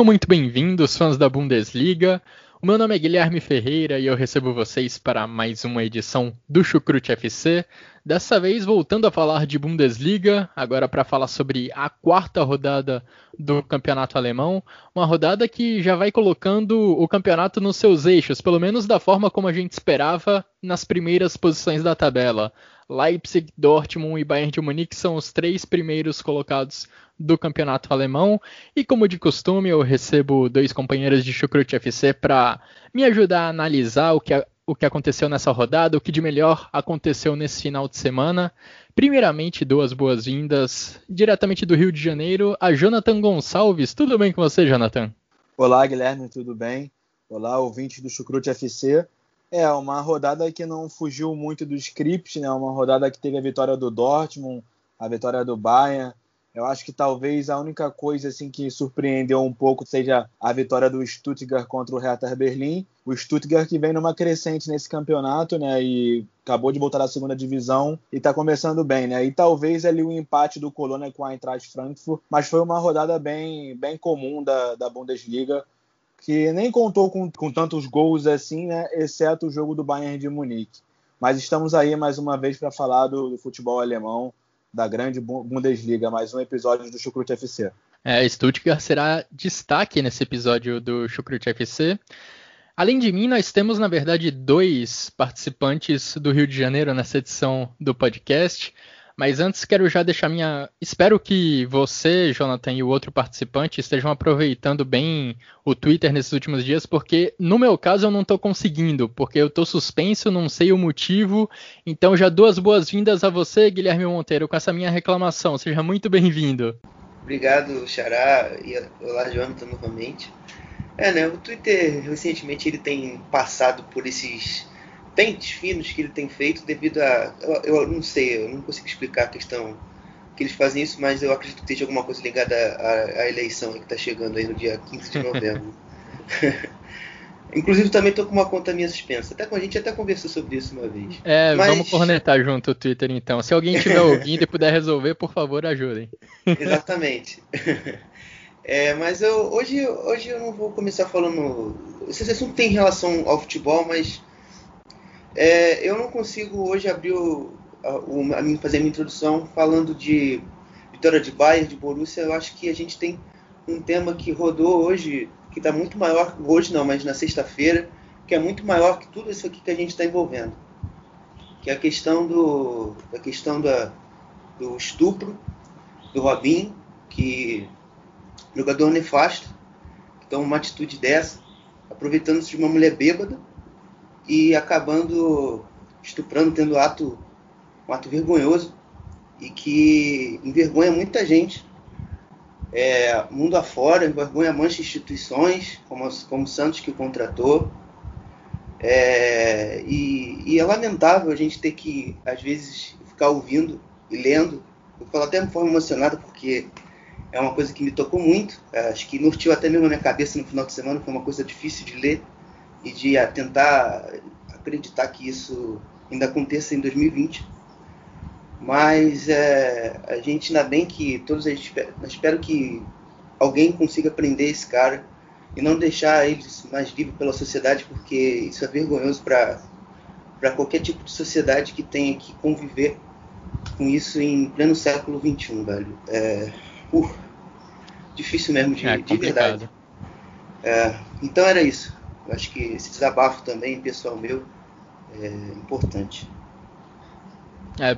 Sejam muito bem-vindos, fãs da Bundesliga. O meu nome é Guilherme Ferreira e eu recebo vocês para mais uma edição do Chucrute FC. Dessa vez voltando a falar de Bundesliga, agora para falar sobre a quarta rodada do campeonato alemão. Uma rodada que já vai colocando o campeonato nos seus eixos, pelo menos da forma como a gente esperava nas primeiras posições da tabela. Leipzig, Dortmund e Bayern de Munique são os três primeiros colocados do campeonato alemão. E como de costume, eu recebo dois companheiros de Chucrute FC para me ajudar a analisar o que, o que aconteceu nessa rodada, o que de melhor aconteceu nesse final de semana. Primeiramente, duas boas-vindas diretamente do Rio de Janeiro, a Jonathan Gonçalves. Tudo bem com você, Jonathan? Olá, Guilherme, tudo bem? Olá, ouvinte do Chucrute FC. É, uma rodada que não fugiu muito do script, né? Uma rodada que teve a vitória do Dortmund, a vitória do Bayern, eu acho que talvez a única coisa assim que surpreendeu um pouco seja a vitória do Stuttgart contra o Hertha Berlim. O Stuttgart que vem numa crescente nesse campeonato, né? E acabou de voltar da segunda divisão e está começando bem, né? E talvez ali o empate do Colônia com a Eintracht Frankfurt, mas foi uma rodada bem, bem comum da, da Bundesliga, que nem contou com, com tantos gols assim, né? Exceto o jogo do Bayern de Munique. Mas estamos aí mais uma vez para falar do, do futebol alemão da grande Bundesliga, mais um episódio do Chucrute FC. É, Stuttgart será destaque nesse episódio do Chucrute FC. Além de mim, nós temos, na verdade, dois participantes do Rio de Janeiro nessa edição do podcast. Mas antes quero já deixar minha. Espero que você, Jonathan, e o outro participante estejam aproveitando bem o Twitter nesses últimos dias, porque no meu caso eu não estou conseguindo, porque eu estou suspenso, não sei o motivo. Então já duas boas-vindas a você, Guilherme Monteiro, com essa minha reclamação. Seja muito bem-vindo. Obrigado, Xará, e olá, Jonathan, novamente. É, né, o Twitter recentemente ele tem passado por esses pentes finos que ele tem feito devido a. Eu, eu, não sei, eu não consigo explicar a questão que eles fazem isso, mas eu acredito que esteja alguma coisa ligada à, à eleição que está chegando aí no dia 15 de novembro. Inclusive também estou com uma conta minha suspensa. Até com a gente até conversou sobre isso uma vez. É, Mas... vamos cornetar junto o Twitter então. Se alguém estiver ouvindo e puder resolver, por favor, ajudem. Exatamente. É, mas eu, hoje, hoje eu não vou começar falando. Esse assunto tem relação ao futebol, mas é, eu não consigo hoje abrir o, a, o, a, fazer a minha introdução falando de vitória de Bayern, de Borussia. Eu acho que a gente tem um tema que rodou hoje, que está muito maior, hoje não, mas na sexta-feira, que é muito maior que tudo isso aqui que a gente está envolvendo. Que é a questão do, a questão da, do estupro do Robinho, que jogador nefasto, que toma uma atitude dessa, aproveitando-se de uma mulher bêbada e acabando estuprando, tendo ato, um ato vergonhoso e que envergonha muita gente. É, mundo afora, envergonha mancha instituições, como, como Santos que o contratou. É, e, e, é lamentável a gente ter que, às vezes, ficar ouvindo e lendo. Eu falo até de forma emocionada, porque é uma coisa que me tocou muito. É, acho que norteou até mesmo a minha cabeça no final de semana, foi uma coisa difícil de ler e de tentar acreditar que isso ainda aconteça em 2020. Mas é, a gente ainda bem que todos a gente espero que alguém consiga prender esse cara e não deixar ele mais livre pela sociedade, porque isso é vergonhoso para para qualquer tipo de sociedade que tenha que conviver com isso em pleno século XXI, velho. É, uh, difícil mesmo de, é de verdade. É, então era isso. Eu acho que esse desabafo também, pessoal meu, é importante. É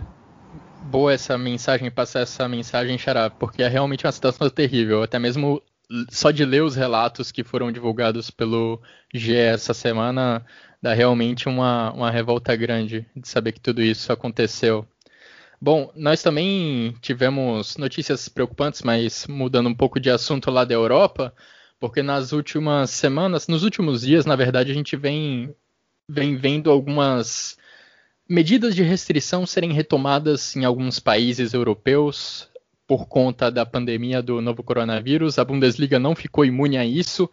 boa essa mensagem, passar essa mensagem, Xará, porque é realmente uma situação terrível. Até mesmo só de ler os relatos que foram divulgados pelo GE essa semana, dá realmente uma, uma revolta grande de saber que tudo isso aconteceu. Bom, nós também tivemos notícias preocupantes, mas mudando um pouco de assunto lá da Europa, porque nas últimas semanas, nos últimos dias, na verdade, a gente vem, vem vendo algumas medidas de restrição serem retomadas em alguns países europeus por conta da pandemia do novo coronavírus. A Bundesliga não ficou imune a isso.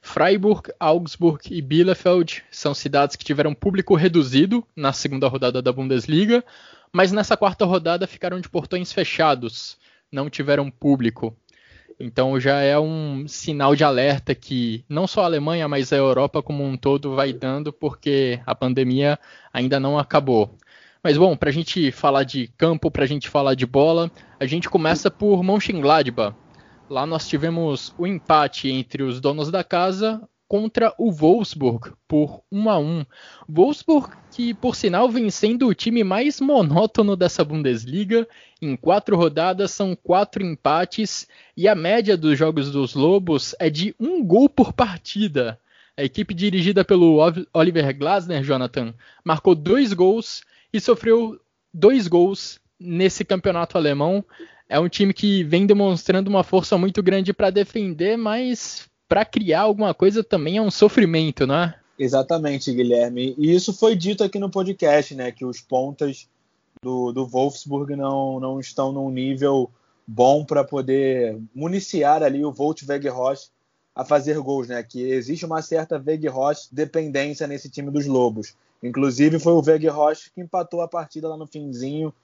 Freiburg, Augsburg e Bielefeld são cidades que tiveram público reduzido na segunda rodada da Bundesliga, mas nessa quarta rodada ficaram de portões fechados, não tiveram público. Então já é um sinal de alerta que não só a Alemanha, mas a Europa como um todo vai dando, porque a pandemia ainda não acabou. Mas bom, para a gente falar de campo, para a gente falar de bola, a gente começa por Mönchengladbach. Lá nós tivemos o empate entre os donos da casa contra o Wolfsburg por 1 a 1. Wolfsburg que por sinal vem sendo o time mais monótono dessa Bundesliga. Em quatro rodadas são quatro empates e a média dos jogos dos Lobos é de um gol por partida. A equipe dirigida pelo Oliver Glasner, Jonathan, marcou dois gols e sofreu dois gols nesse campeonato alemão. É um time que vem demonstrando uma força muito grande para defender, mas para criar alguma coisa também é um sofrimento, não é? Exatamente, Guilherme. E isso foi dito aqui no podcast, né? Que os pontas do, do Wolfsburg não, não estão num nível bom para poder municiar ali o Volt Weghorst a fazer gols, né? Que existe uma certa Weghorst dependência nesse time dos Lobos. Inclusive foi o Weghorst que empatou a partida lá no finzinho,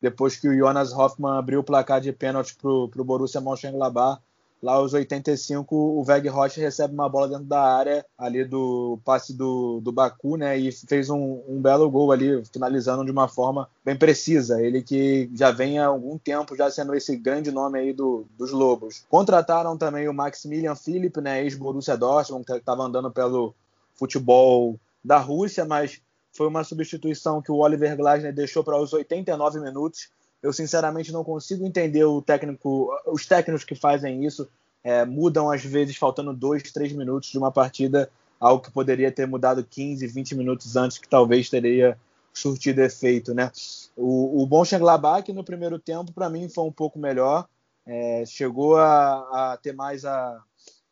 depois que o Jonas Hoffmann abriu o placar de pênalti para o Borussia Mönchengladbach Lá aos 85, o Veg Rocha recebe uma bola dentro da área, ali do passe do, do Baku, né? E fez um, um belo gol ali, finalizando de uma forma bem precisa. Ele que já vem há algum tempo já sendo esse grande nome aí do, dos Lobos. Contrataram também o Maximilian Philipp, né? Ex-Borussia Dortmund, que estava andando pelo futebol da Rússia, mas foi uma substituição que o Oliver Glasner deixou para os 89 minutos eu sinceramente não consigo entender o técnico, os técnicos que fazem isso é, mudam às vezes faltando dois, três minutos de uma partida, algo que poderia ter mudado 15, 20 minutos antes, que talvez teria surtido efeito, né? O, o Mönchengladbach no primeiro tempo para mim foi um pouco melhor, é, chegou a, a, ter mais a,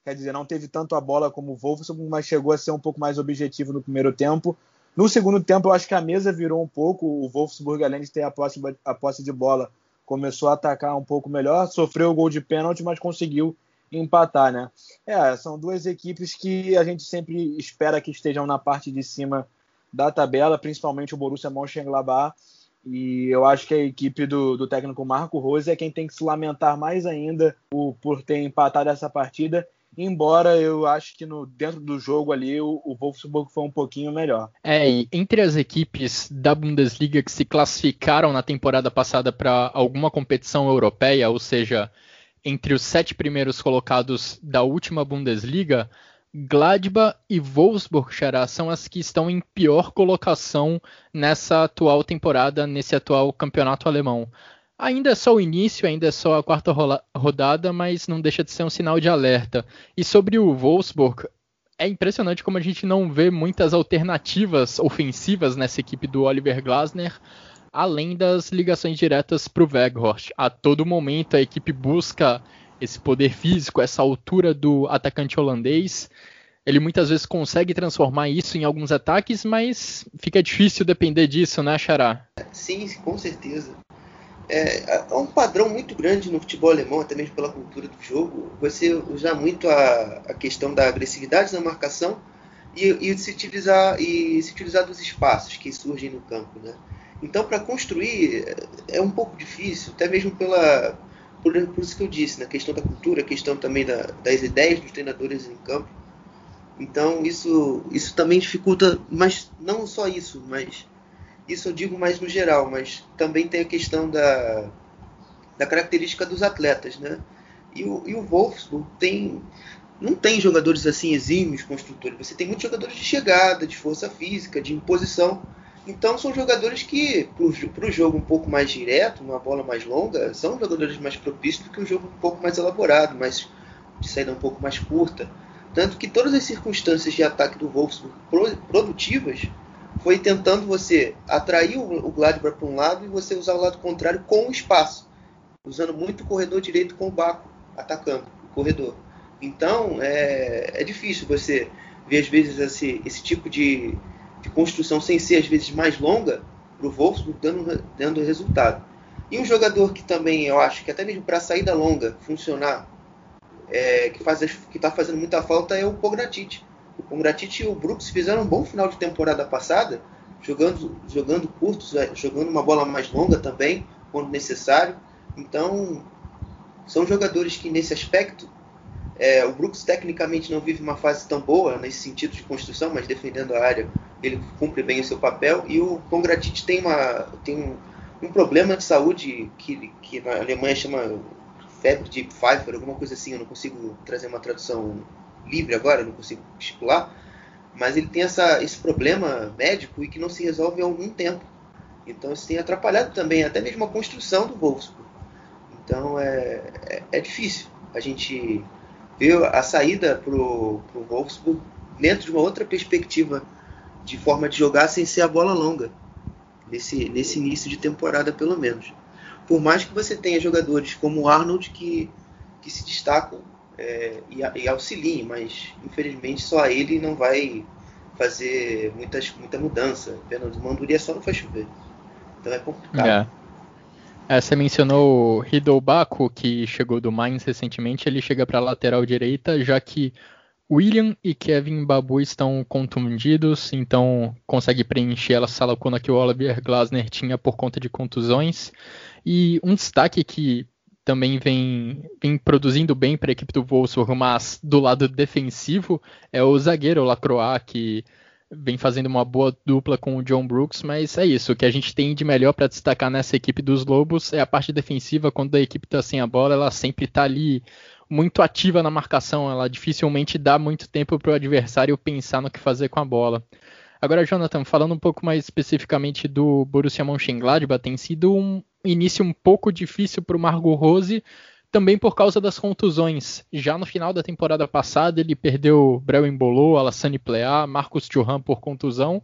quer dizer, não teve tanto a bola como o Wolfsburg, mas chegou a ser um pouco mais objetivo no primeiro tempo. No segundo tempo, eu acho que a mesa virou um pouco. O Wolfsburg, além de ter a posse, a posse de bola, começou a atacar um pouco melhor. Sofreu o gol de pênalti, mas conseguiu empatar, né? É, são duas equipes que a gente sempre espera que estejam na parte de cima da tabela, principalmente o Borussia Mönchengladbach. E eu acho que a equipe do, do técnico Marco Rose é quem tem que se lamentar mais ainda por, por ter empatado essa partida embora eu acho que no, dentro do jogo ali o, o Wolfsburg foi um pouquinho melhor. É, e entre as equipes da Bundesliga que se classificaram na temporada passada para alguma competição europeia, ou seja, entre os sete primeiros colocados da última Bundesliga, Gladbach e Wolfsburg Xará, são as que estão em pior colocação nessa atual temporada, nesse atual campeonato alemão. Ainda é só o início, ainda é só a quarta rodada, mas não deixa de ser um sinal de alerta. E sobre o Wolfsburg, é impressionante como a gente não vê muitas alternativas ofensivas nessa equipe do Oliver Glasner, além das ligações diretas para o Weghorst. A todo momento a equipe busca esse poder físico, essa altura do atacante holandês. Ele muitas vezes consegue transformar isso em alguns ataques, mas fica difícil depender disso, né, Xará? Sim, com certeza é, é, um padrão muito grande no futebol alemão, até mesmo pela cultura do jogo, você usar muito a, a questão da agressividade na marcação e, e, se utilizar, e se utilizar dos espaços que surgem no campo. Né? Então, para construir é, um pouco difícil, até mesmo pela, por, por isso que eu disse, na questão da cultura, questão também da, das ideias dos treinadores em campo. Então, isso, isso também dificulta, mas não só isso, mas isso eu digo mais no geral, mas também tem a questão da, da característica dos atletas, né? E o, e o Wolfsburg tem não tem jogadores assim exímios construtores. Você tem muitos jogadores de chegada, de força física, de imposição. Então são jogadores que, para o jogo um pouco mais direto, uma bola mais longa, são jogadores mais propícios do que um jogo um pouco mais elaborado, mais de saída um pouco mais curta. Tanto que todas as circunstâncias de ataque do Wolfsburg produtivas foi tentando você atrair o Gladbach para um lado e você usar o lado contrário com o espaço, usando muito o corredor direito com o Baco atacando o corredor. Então é, é difícil você ver às vezes esse, esse tipo de, de construção sem ser às vezes mais longa para o Wolfsburg dando, dando resultado. E um jogador que também eu acho que até mesmo para a saída longa funcionar, é, que está fazendo muita falta é o Pogratic. O Pogratic e o Brooks fizeram um bom final de temporada passada, jogando, jogando curtos, é, jogando uma bola mais longa também, quando necessário. Então, são jogadores que nesse aspecto é, o Brooks tecnicamente não vive uma fase tão boa nesse sentido de construção, mas defendendo a área ele cumpre bem o seu papel. E o Pongratit tem, uma, tem um, um, problema de saúde que, que na Alemanha chama febre de Pfeiffer, alguma coisa assim. Eu não consigo trazer uma tradução livre agora, não consigo estipular. Mas ele tem essa, esse problema médico e que não se resolve há algum tempo. Então isso tem atrapalhado também até mesmo a construção do Wolfsburg. Então é, é, é difícil a gente ver a saída para o Wolfsburg dentro de uma outra perspectiva de forma de jogar sem ser a bola longa, nesse, nesse início de temporada pelo menos. Por mais que você tenha jogadores como o Arnold que, que se destacam é, e, e auxiliem, mas infelizmente só ele não vai fazer muitas, muita mudança. Apenas Manduria só não faz chover. Então é complicado. É. É, você mencionou Hidou Baku, que chegou do Mainz recentemente. Ele chega para a lateral direita, já que William e Kevin Babu estão contundidos, então consegue preencher essa lacuna que o Oliver Glasner tinha por conta de contusões. E um destaque que também vem, vem produzindo bem para a equipe do Wolfsburg, mas do lado defensivo, é o zagueiro Lacroix, que vem fazendo uma boa dupla com o John Brooks, mas é isso. O que a gente tem de melhor para destacar nessa equipe dos Lobos é a parte defensiva. Quando a equipe está sem a bola, ela sempre está ali muito ativa na marcação. Ela dificilmente dá muito tempo para o adversário pensar no que fazer com a bola. Agora, Jonathan, falando um pouco mais especificamente do Borussia Mönchengladbach, tem sido um início um pouco difícil para o Margot Rose, também por causa das contusões. Já no final da temporada passada, ele perdeu Breu Embolou, Alassane Plea, Marcos Thuram por contusão.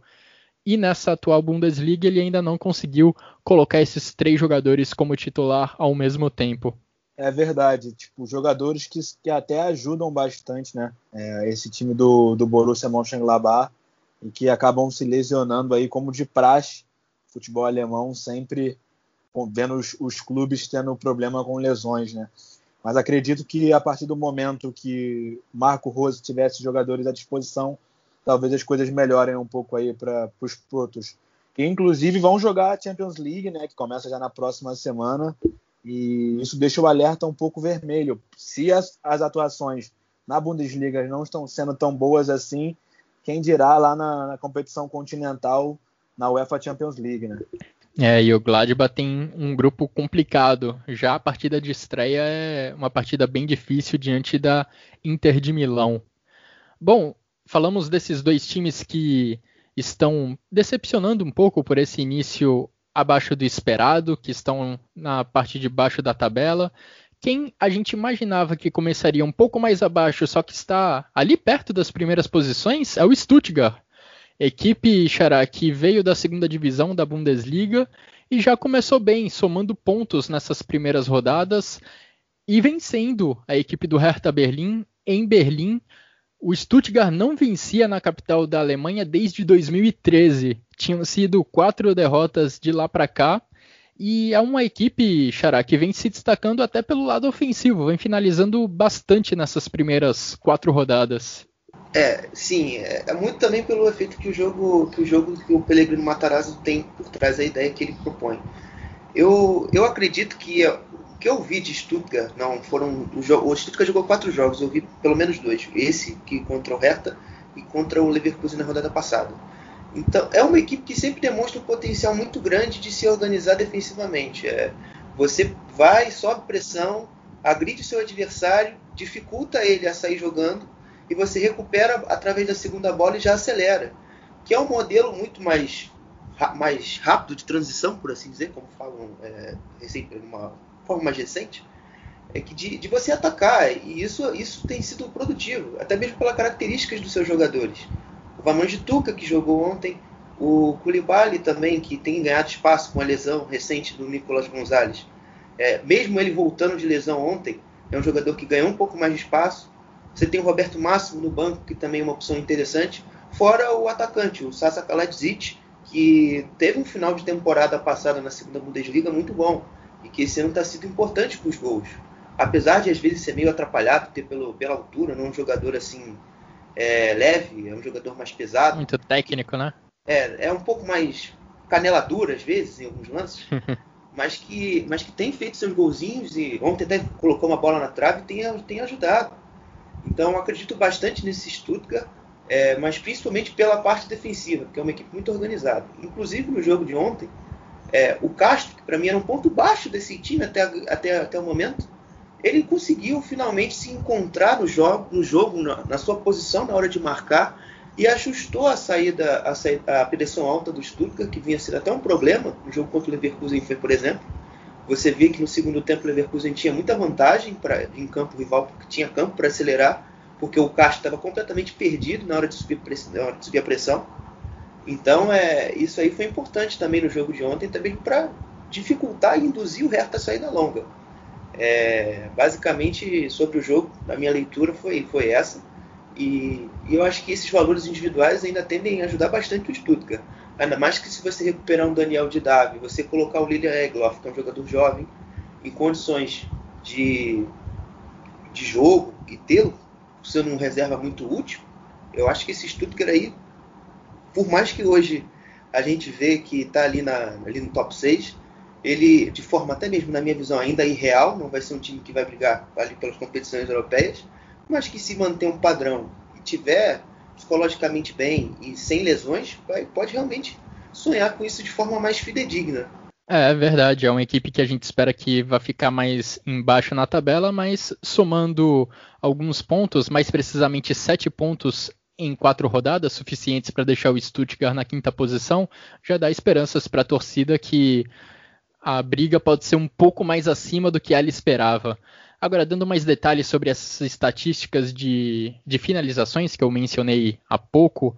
E nessa atual Bundesliga ele ainda não conseguiu colocar esses três jogadores como titular ao mesmo tempo. É verdade, tipo, jogadores que, que até ajudam bastante, né? É, esse time do, do Borussia Mönchengladbach e que acabam se lesionando aí como de praxe. Futebol alemão sempre vendo os, os, clubes tendo problema com lesões, né? Mas acredito que a partir do momento que Marco Rose tivesse jogadores à disposição, talvez as coisas melhorem um pouco aí para os Protos. Que inclusive vão jogar a Champions League, né? Que começa já na próxima semana. E isso deixa o alerta um pouco vermelho. Se as, as atuações na Bundesliga não estão sendo tão boas assim, quem dirá lá na, na competição continental na UEFA Champions League, né? É, e o Gladbach tem um grupo complicado. Já a partida de estreia é uma partida bem difícil diante da Inter de Milão. Bom, falamos desses dois times que estão decepcionando um pouco por esse início abaixo do esperado, que estão na parte de baixo da tabela. Quem a gente imaginava que começaria um pouco mais abaixo, só que está ali perto das primeiras posições, é o Stuttgart, Equipe Xará que veio da segunda divisão da Bundesliga e já começou bem, somando pontos nessas primeiras rodadas e vencendo a equipe do Hertha Berlim em Berlim. O Stuttgart não vencia na capital da Alemanha desde 2013. Tinham sido quatro derrotas de lá para cá. E é uma equipe, Xará, que vem se destacando até pelo lado ofensivo, vem finalizando bastante nessas primeiras quatro rodadas. É, sim, é, é, muito também pelo efeito que o jogo que o jogo que o Pellegrino Matarazzo tem por trás da ideia que ele propõe. Eu, eu acredito que o que eu vi de Stuttgart, não, foram o, o Stuttgart jogou quatro jogos, eu vi pelo menos dois, esse que contra o Hertha e contra o Leverkusen na rodada passada. Então, é uma equipe que sempre demonstra um potencial muito grande de se organizar defensivamente. É, você vai, sobe pressão, agride seu adversário, dificulta ele a sair jogando e você recupera através da segunda bola e já acelera. Que é um modelo muito mais, mais rápido de transição, por assim dizer, como falam é, uma forma mais recente. é que de, de, você atacar, e isso, isso tem sido produtivo, até mesmo pelas características dos seus jogadores. O Vaman Tuca, que jogou ontem, o Koulibaly também, que tem ganhado espaço com a lesão recente do Nicolas Gonzalez. É, mesmo ele voltando de lesão ontem, é um jogador que ganhou um pouco mais de espaço. Você tem o Roberto Máximo no banco, que também é uma opção interessante. Fora o atacante, o Sasa Kaladzic, que teve um final de temporada passada na segunda Bundesliga muito bom e que esse ano está sendo importante para os gols. Apesar de às vezes ser meio atrapalhado ter pelo, pela altura, não é um jogador assim é, leve, é um jogador mais pesado. Muito técnico, né? É, é um pouco mais canela dura às vezes em alguns lances, mas que, mas que tem feito seus golzinhos e ontem até colocou uma bola na trave e tem, tem ajudado. Então acredito bastante nesse Stuttgart, é, mas principalmente pela parte defensiva, que é uma equipe muito organizada. Inclusive no jogo de ontem, é, o Castro, que para mim era um ponto baixo desse time até, até, até o momento, ele conseguiu finalmente se encontrar no jogo, no jogo na, na sua posição na hora de marcar e ajustou a saída, a, saída, a pressão alta do Stuttgart, que vinha sendo até um problema no jogo contra o Leverkusen, por exemplo. Você vê que no segundo tempo o Leverkusen tinha muita vantagem pra, em campo rival, porque tinha campo para acelerar, porque o Castro estava completamente perdido na hora de subir, na hora de subir a pressão. Então, é, isso aí foi importante também no jogo de ontem, também para dificultar e induzir o Hertha a saída longa. É, basicamente, sobre o jogo, a minha leitura foi, foi essa. E, e, eu acho que esses valores individuais ainda tendem a ajudar bastante o Stuttgart. Ainda mais que se você recuperar um Daniel de Davi, você colocar o Lilian Egloff, que é um jogador jovem, em condições de, de jogo e tê-lo sendo um reserva muito útil, eu acho que esse Stuttgart aí, por mais que hoje a gente vê que está ali, na, ali no top 6, ele, de forma até mesmo, na minha visão, ainda irreal, não vai ser um time que vai brigar ali pelas competições europeias, mas que se manter um padrão e tiver psicologicamente bem e sem lesões, vai, pode realmente sonhar com isso de forma mais fidedigna. É, é verdade, é uma equipe que a gente espera que vai ficar mais embaixo na tabela, mas somando alguns pontos, mais precisamente sete pontos em quatro rodadas, suficientes para deixar o Stuttgart na quinta posição, já dá esperanças para a torcida que a briga pode ser um pouco mais acima do que ela esperava. Agora, dando mais detalhes sobre essas estatísticas de, de finalizações que eu mencionei há pouco,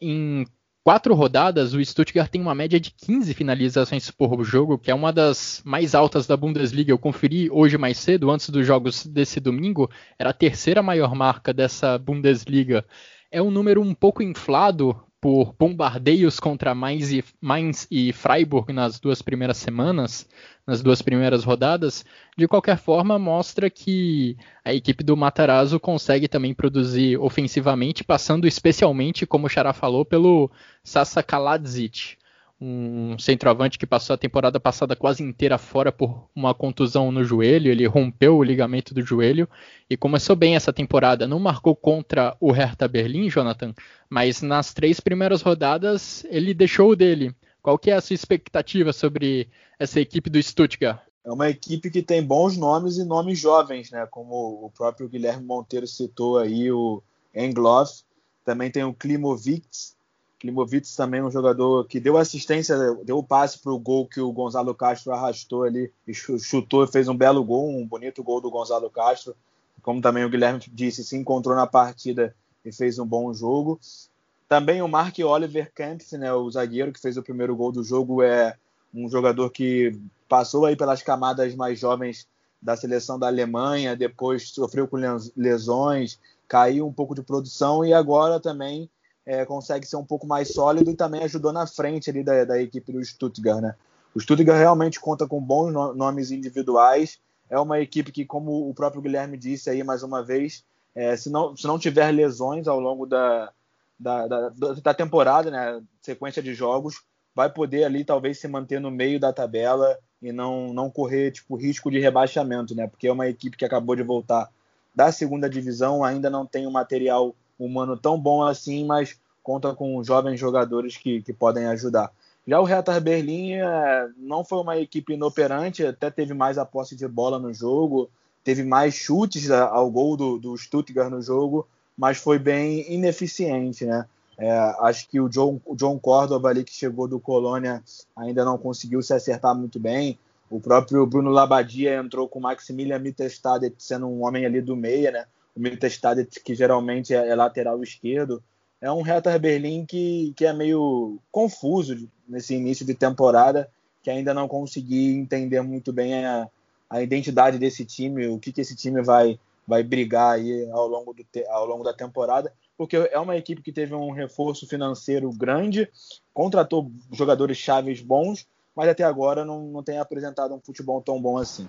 em quatro rodadas, o Stuttgart tem uma média de 15 finalizações por jogo, que é uma das mais altas da Bundesliga. Eu conferi hoje mais cedo, antes dos jogos desse domingo, era a terceira maior marca dessa Bundesliga. É um número um pouco inflado por bombardeios contra Mainz e, Mainz e Freiburg nas duas primeiras semanas, nas duas primeiras rodadas, de qualquer forma mostra que a equipe do Matarazzo consegue também produzir ofensivamente, passando especialmente, como o Xará falou, pelo Sasa Kaladzic, um centroavante que passou a temporada passada quase inteira fora por uma contusão no joelho, ele rompeu o ligamento do joelho e começou bem essa temporada. Não marcou contra o Hertha Berlim, Jonathan, mas nas três primeiras rodadas ele deixou o dele. Qual que é a sua expectativa sobre essa equipe do Stuttgart? É uma equipe que tem bons nomes e nomes jovens, né? Como o próprio Guilherme Monteiro citou aí, o Engloff. Também tem o Klimovitz, Klimovitz também um jogador que deu assistência, deu o passe para o gol que o Gonzalo Castro arrastou ali chutou fez um belo gol, um bonito gol do Gonzalo Castro. Como também o Guilherme disse, se encontrou na partida e fez um bom jogo. Também o Mark Oliver Kempf, né, o zagueiro que fez o primeiro gol do jogo, é um jogador que passou aí pelas camadas mais jovens da seleção da Alemanha, depois sofreu com lesões, caiu um pouco de produção e agora também é, consegue ser um pouco mais sólido e também ajudou na frente ali da, da equipe do Stuttgart, né? O Stuttgart realmente conta com bons no nomes individuais. É uma equipe que, como o próprio Guilherme disse aí mais uma vez, é, se, não, se não tiver lesões ao longo da, da, da, da, temporada, né, sequência de jogos, vai poder ali talvez se manter no meio da tabela e não, não correr tipo risco de rebaixamento, né? Porque é uma equipe que acabou de voltar da segunda divisão, ainda não tem um material humano tão bom assim, mas conta com jovens jogadores que, que podem ajudar. Já o Hertha Berlim é, não foi uma equipe inoperante, até teve mais a posse de bola no jogo, teve mais chutes ao gol do, do Stuttgart no jogo, mas foi bem ineficiente, né? É, acho que o John, o John Córdoba ali que chegou do Colônia ainda não conseguiu se acertar muito bem. O próprio Bruno Labadia entrou com o Maximilian Mittelstadt sendo um homem ali do meia, né? O Mittelstadt que geralmente é, é lateral esquerdo. É um Hertha Berlim que, que é meio confuso nesse início de temporada, que ainda não consegui entender muito bem a, a identidade desse time, o que, que esse time vai, vai brigar aí ao longo, do, ao longo da temporada, porque é uma equipe que teve um reforço financeiro grande, contratou jogadores chaves bons, mas até agora não, não tem apresentado um futebol tão bom assim.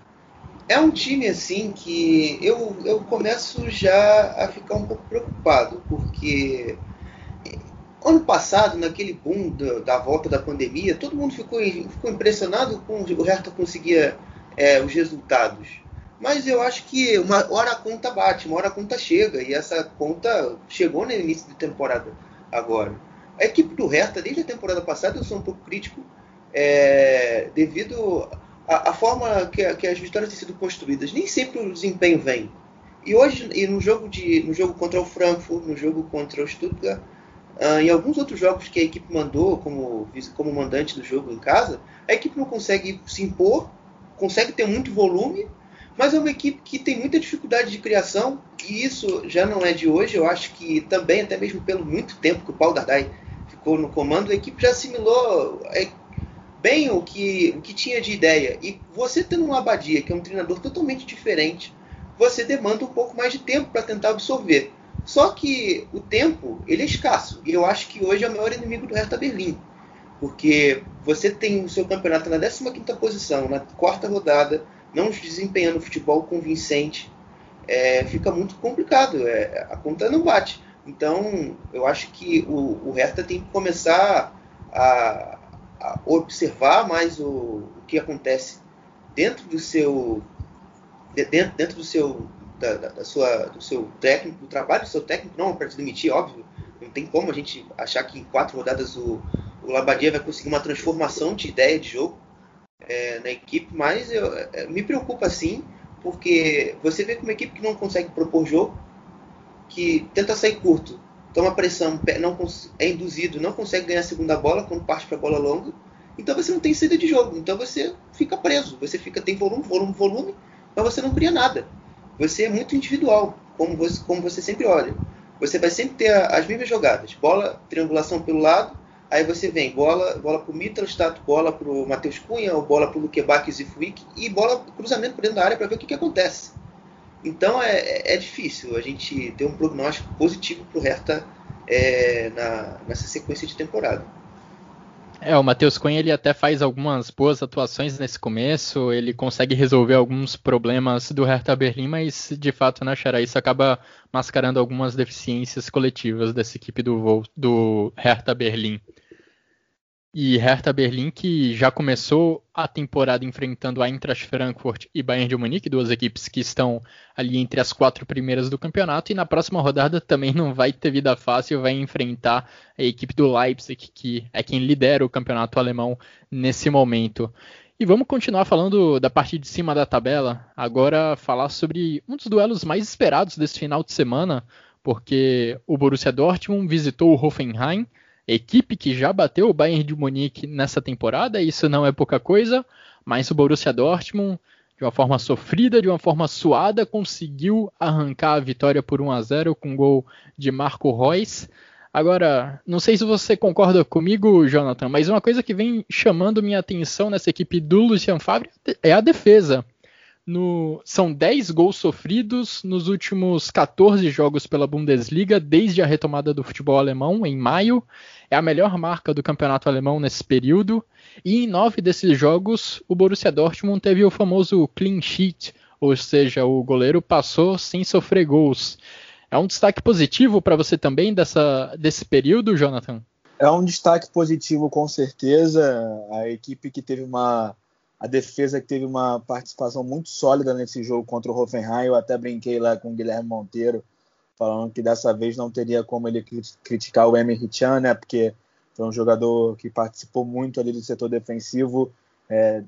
É um time assim que eu, eu começo já a ficar um pouco preocupado, porque ano passado, naquele boom da, da volta da pandemia, todo mundo ficou, ficou impressionado com o Hertha conseguia é, os resultados. Mas eu acho que uma hora a conta bate, uma hora a conta chega, e essa conta chegou no início de temporada agora. A equipe do Hertha, desde a temporada passada, eu sou um pouco crítico, é, devido à, forma que, que, as vitórias têm sido construídas. Nem sempre o desempenho vem. E hoje, e no jogo, de, no jogo contra o Frankfurt, no jogo contra o Stuttgart, uh, em alguns outros jogos que a equipe mandou como, como mandante do jogo em casa, a equipe não consegue se impor, consegue ter muito volume, mas é uma equipe que tem muita dificuldade de criação, e isso já não é de hoje, eu acho que também, até mesmo pelo muito tempo que o Paulo Dardai ficou no comando, a equipe já assimilou é, bem o que, o que tinha de ideia. E você tendo um Labadia, que é um treinador totalmente diferente, você demanda um pouco mais de tempo para tentar absorver. Só que o tempo, ele é escasso. E eu acho que hoje é o maior inimigo do Hertha Berlim. Porque você tem o seu campeonato na 15ª posição, na quarta rodada, não desempenhando futebol convincente, é, fica muito complicado. É, a conta não bate. Então, eu acho que o, o Hertha tem que começar a, observar mais o, o, que acontece dentro do seu dentro, dentro do seu da, da, sua, do seu técnico, do trabalho do seu técnico, não para se demitir, óbvio. Não tem como a gente achar que em quatro rodadas o, o Labadia vai conseguir uma transformação de ideia de jogo é, na equipe, mas eu, é, me preocupa sim, porque você vê que uma equipe que não consegue propor jogo, que tenta sair curto, toma pressão, não é induzido, não consegue ganhar a segunda bola quando parte para a bola longa, então você não tem saída de jogo, então você fica preso, você fica tem volume, volume, volume, mas você não cria nada você é muito individual, como você, como você sempre olha. Você vai sempre ter as mesmas jogadas. Bola, triangulação pelo lado, aí você vem bola, bola pro Mittelstadt, bola pro Matheus Cunha, ou bola pro Luquebac e Zifuik, e bola cruzamento por dentro da área para ver o que, que acontece. Então é, é, é, difícil a gente ter um prognóstico positivo pro Hertha é, na, nessa sequência de temporada. É, o Matheus Cunha ele até faz algumas boas atuações nesse começo, ele consegue resolver alguns problemas do Hertha Berlim, mas de fato, né, Xará, isso acaba mascarando algumas deficiências coletivas dessa equipe do, do Hertha Berlim. E Hertha Berlim, que já começou a temporada enfrentando a Eintracht Frankfurt e Bayern de Munique, duas equipes que estão ali entre as quatro primeiras do campeonato, e na próxima rodada também não vai ter vida fácil, vai enfrentar a equipe do Leipzig, que é quem lidera o campeonato alemão nesse momento. E vamos continuar falando da parte de cima da tabela, agora falar sobre um dos duelos mais esperados desse final de semana, porque o Borussia Dortmund visitou o Hoffenheim, equipe que já bateu o Bayern de Munique nessa temporada, isso não é pouca coisa, mas o Borussia Dortmund, de uma forma sofrida, de uma forma suada, conseguiu arrancar a vitória por 1 a 0 com gol de Marco Reus. Agora, não sei se você concorda comigo, Jonathan, mas uma coisa que vem chamando minha atenção nessa equipe do Lucian Favre é a defesa. No, são 10 gols sofridos nos últimos 14 jogos pela Bundesliga, desde a retomada do futebol alemão, em maio. É a melhor marca do campeonato alemão nesse período. E em nove desses jogos, o Borussia Dortmund teve o famoso clean sheet, ou seja, o goleiro passou sem sofrer gols. É um destaque positivo para você também dessa, desse período, Jonathan? É um destaque positivo, com certeza. A equipe que teve uma a defesa que teve uma participação muito sólida nesse jogo contra o Hoffenheim. Eu até brinquei lá com o Guilherme Monteiro, falando que dessa vez não teria como ele criticar o Emre Chan, né? Porque foi um jogador que participou muito ali do setor defensivo, é,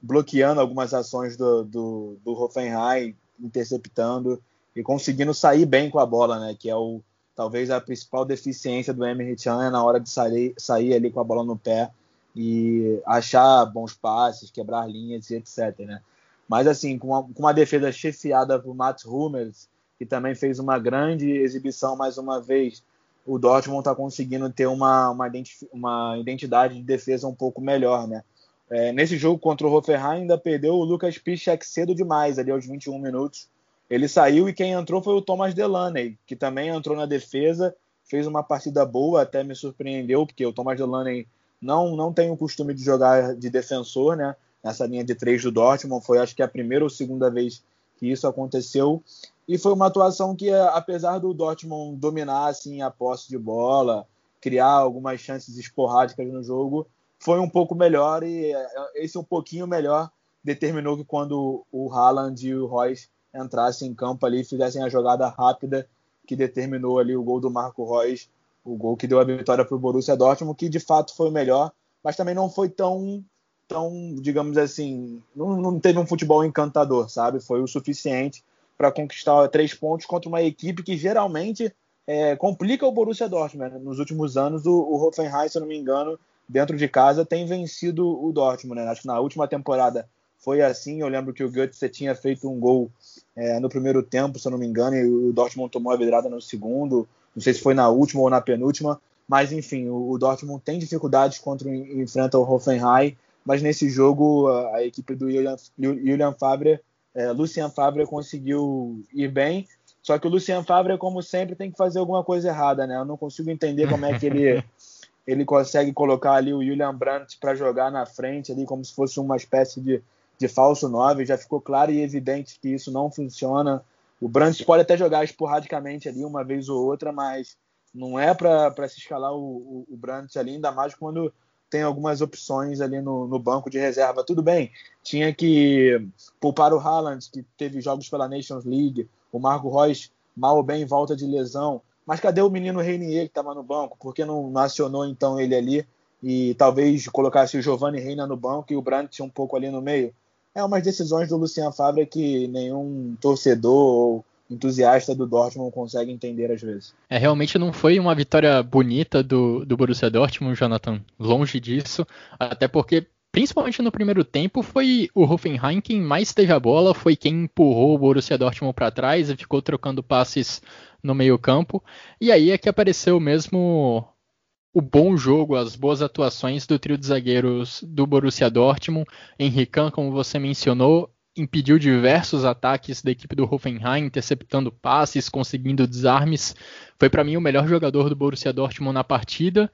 bloqueando algumas ações do, do, do Hoffenheim, interceptando e conseguindo sair bem com a bola, né? Que é o talvez a principal deficiência do Emre Chan é na hora de sair, sair ali com a bola no pé e achar bons passes, quebrar linhas e etc. Né? Mas assim, com uma, com uma defesa chefiada por Mats Hummels, que também fez uma grande exibição mais uma vez, o Dortmund está conseguindo ter uma, uma, uma, identidade de defesa um pouco melhor, né? É, nesse jogo contra o Hoffenheim ainda perdeu o Lucas Piszczek cedo demais, ali aos 21 minutos. Ele saiu e quem entrou foi o Thomas Delaney, que também entrou na defesa, fez uma partida boa, até me surpreendeu, porque o Thomas Delaney não, não tem o costume de jogar de defensor, né? Nessa linha de três do Dortmund, foi acho que a primeira ou segunda vez que isso aconteceu. E foi uma atuação que, apesar do Dortmund dominar assim, a posse de bola, criar algumas chances esporádicas no jogo, foi um pouco melhor e é, esse um pouquinho melhor determinou que quando o Haaland e o Royce entrassem em campo ali, fizessem a jogada rápida que determinou ali o gol do Marco Reus, o gol que deu a vitória para o Borussia Dortmund, que de fato foi o melhor, mas também não foi tão, tão digamos assim, não, não teve um futebol encantador, sabe? Foi o suficiente para conquistar três pontos contra uma equipe que geralmente é, complica o Borussia Dortmund. Né? Nos últimos anos, o, o Hoffenheim, se eu não me engano, dentro de casa tem vencido o Dortmund. Né? Acho que na última temporada foi assim. Eu lembro que o Götze tinha feito um gol é, no primeiro tempo, se eu não me engano, e o Dortmund tomou a vidrada no segundo. Não sei se foi na última ou na penúltima, mas enfim, o, o Dortmund tem dificuldades quando enfrenta o Hoffenheim, mas nesse jogo a, a equipe do Julian, Julian Fabre, é, Lucien Fabre conseguiu ir bem. Só que o Lucien Fabre, como sempre, tem que fazer alguma coisa errada, né? Eu não consigo entender como é que ele ele consegue colocar ali o Julian Brandt para jogar na frente ali como se fosse uma espécie de de falso 9, já ficou claro e evidente que isso não funciona. O Brandt pode até jogar esporadicamente ali uma vez ou outra, mas não é para se escalar o, o, o Brandt ali, ainda mais quando tem algumas opções ali no, no, banco de reserva. Tudo bem, tinha que poupar o Haaland, que teve jogos pela Nations League, o Marco Reus mal ou bem volta de lesão. Mas cadê o menino Reinier que estava no banco? Por que não acionou então ele ali e talvez colocasse o Giovanni Reina no banco e o Brandt um pouco ali no meio? É umas decisões do Luciano Favre que nenhum torcedor ou entusiasta do Dortmund consegue entender às vezes. É, realmente não foi uma vitória bonita do, do Borussia Dortmund, Jonathan, longe disso, até porque principalmente no primeiro tempo foi o Hoffenheim quem mais teve a bola, foi quem empurrou o Borussia Dortmund para trás e ficou trocando passes no meio campo, e aí é que apareceu mesmo o bom jogo, as boas atuações do trio de zagueiros do Borussia Dortmund. Henrican, como você mencionou, impediu diversos ataques da equipe do Hoffenheim, interceptando passes, conseguindo desarmes. Foi para mim o melhor jogador do Borussia Dortmund na partida.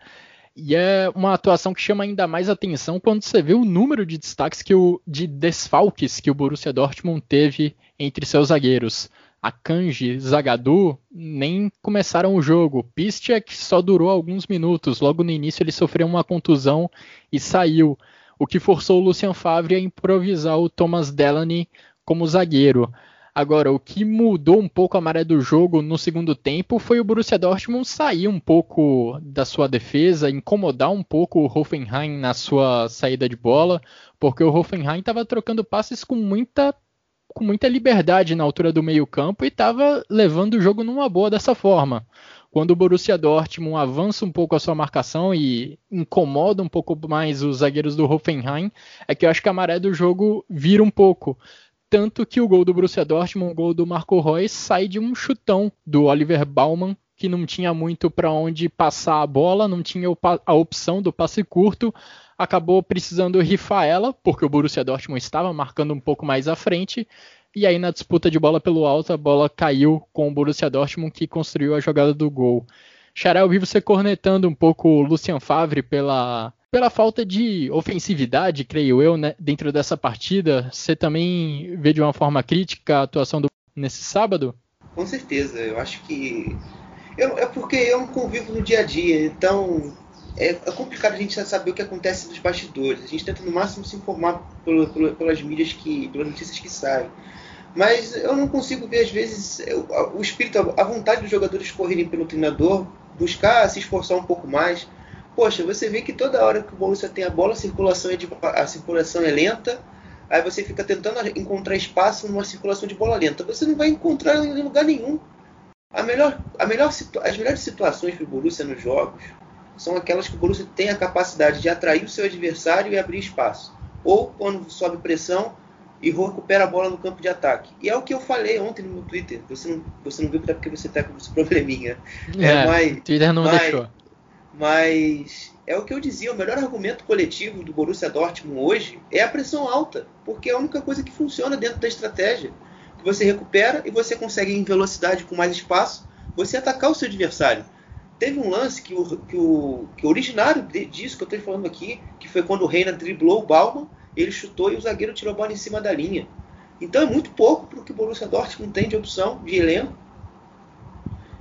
E é uma atuação que chama ainda mais atenção quando você vê o número de destaques que o, de desfalques que o Borussia Dortmund teve entre seus zagueiros. Akanji, Zagadou nem começaram o jogo. Piszczek só durou alguns minutos. Logo no início ele sofreu uma contusão e saiu, o que forçou o Lucian Favre a improvisar o Thomas Delaney como zagueiro. Agora, o que mudou um pouco a maré do jogo no segundo tempo foi o Borussia Dortmund sair um pouco da sua defesa, incomodar um pouco o Hoffenheim na sua saída de bola, porque o Hoffenheim estava trocando passes com muita com muita liberdade na altura do meio-campo e estava levando o jogo numa boa dessa forma. Quando o Borussia Dortmund avança um pouco a sua marcação e incomoda um pouco mais os zagueiros do Hoffenheim, é que eu acho que a maré do jogo vira um pouco. Tanto que o gol do Borussia Dortmund, o gol do Marco Reus, sai de um chutão do Oliver Baumann, que não tinha muito para onde passar a bola, não tinha a opção do passe curto, acabou precisando rifar ela, porque o Borussia Dortmund estava marcando um pouco mais à frente, e aí na disputa de bola pelo alto, a bola caiu com o Borussia Dortmund que construiu a jogada do gol. Xará, eu vi você cornetando um pouco o Lucien Favre pela, pela falta de ofensividade, creio eu, né, dentro dessa partida. Você também vê de uma forma crítica a atuação do nesse sábado? Com certeza, eu acho que. Eu, é porque eu não convivo no dia a dia, então é, complicado a gente saber o que acontece nos bastidores. A gente tenta no máximo se informar pelo, pelo, pelas mídias que, pelas notícias que saem. Mas eu não consigo ver às vezes o espírito, a vontade dos jogadores correrem pelo treinador, buscar se esforçar um pouco mais. Poxa, você vê que toda hora que o Borussia tem a bola, a circulação é, de, a circulação é lenta. Aí você fica tentando encontrar espaço numa circulação de bola lenta. Você não vai encontrar em lugar nenhum. A melhor, a melhor, as melhores situações para o Borussia nos jogos são aquelas que o Borussia tem a capacidade de atrair o seu adversário e abrir espaço. Ou quando sobe pressão e recupera a bola no campo de ataque. E é o que eu falei ontem no meu Twitter. Você não, você não viu porque você está com esse probleminha. É, é mas, Twitter não mas, deixou. Mas é o que eu dizia, o melhor argumento coletivo do Borussia Dortmund hoje é a pressão alta, porque é a única coisa que funciona dentro da estratégia. Que você recupera e você consegue em velocidade com mais espaço, você atacar o seu adversário. Teve um lance que o, que o, que o originário disso que eu estou falando aqui, que foi quando o Reina driblou o Bauman, ele chutou e o zagueiro tirou a bola em cima da linha. Então é muito pouco para o que o Borussia Dortmund tem de opção de elenco.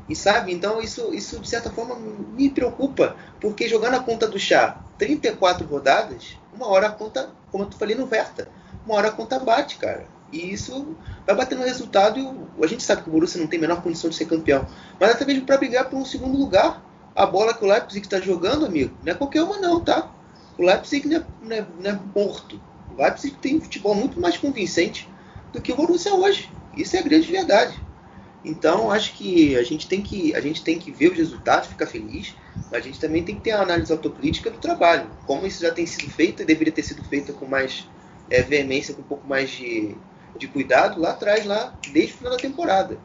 E sabe, então isso, isso de certa forma me preocupa, porque jogar na conta do chá 34 rodadas, uma hora a conta, como eu falei no Verta, uma hora a conta bate, cara. E isso vai bater no resultado. E a gente sabe que o Borussia não tem a menor condição de ser campeão. Mas até mesmo para brigar por um segundo lugar. A bola que o Leipzig está jogando, amigo, não é qualquer uma, não, tá? O Leipzig não é, não é, não é morto. O Leipzig tem um futebol muito mais convincente do que o Borussia hoje. Isso é a grande verdade. Então, acho que a gente tem que a gente tem que ver os resultados, ficar feliz, mas a gente também tem que ter a análise autocrítica do trabalho, como isso já tem sido feito e deveria ter sido feito com mais é, veemência, com um pouco mais de, de cuidado lá atrás, lá desde o final da temporada.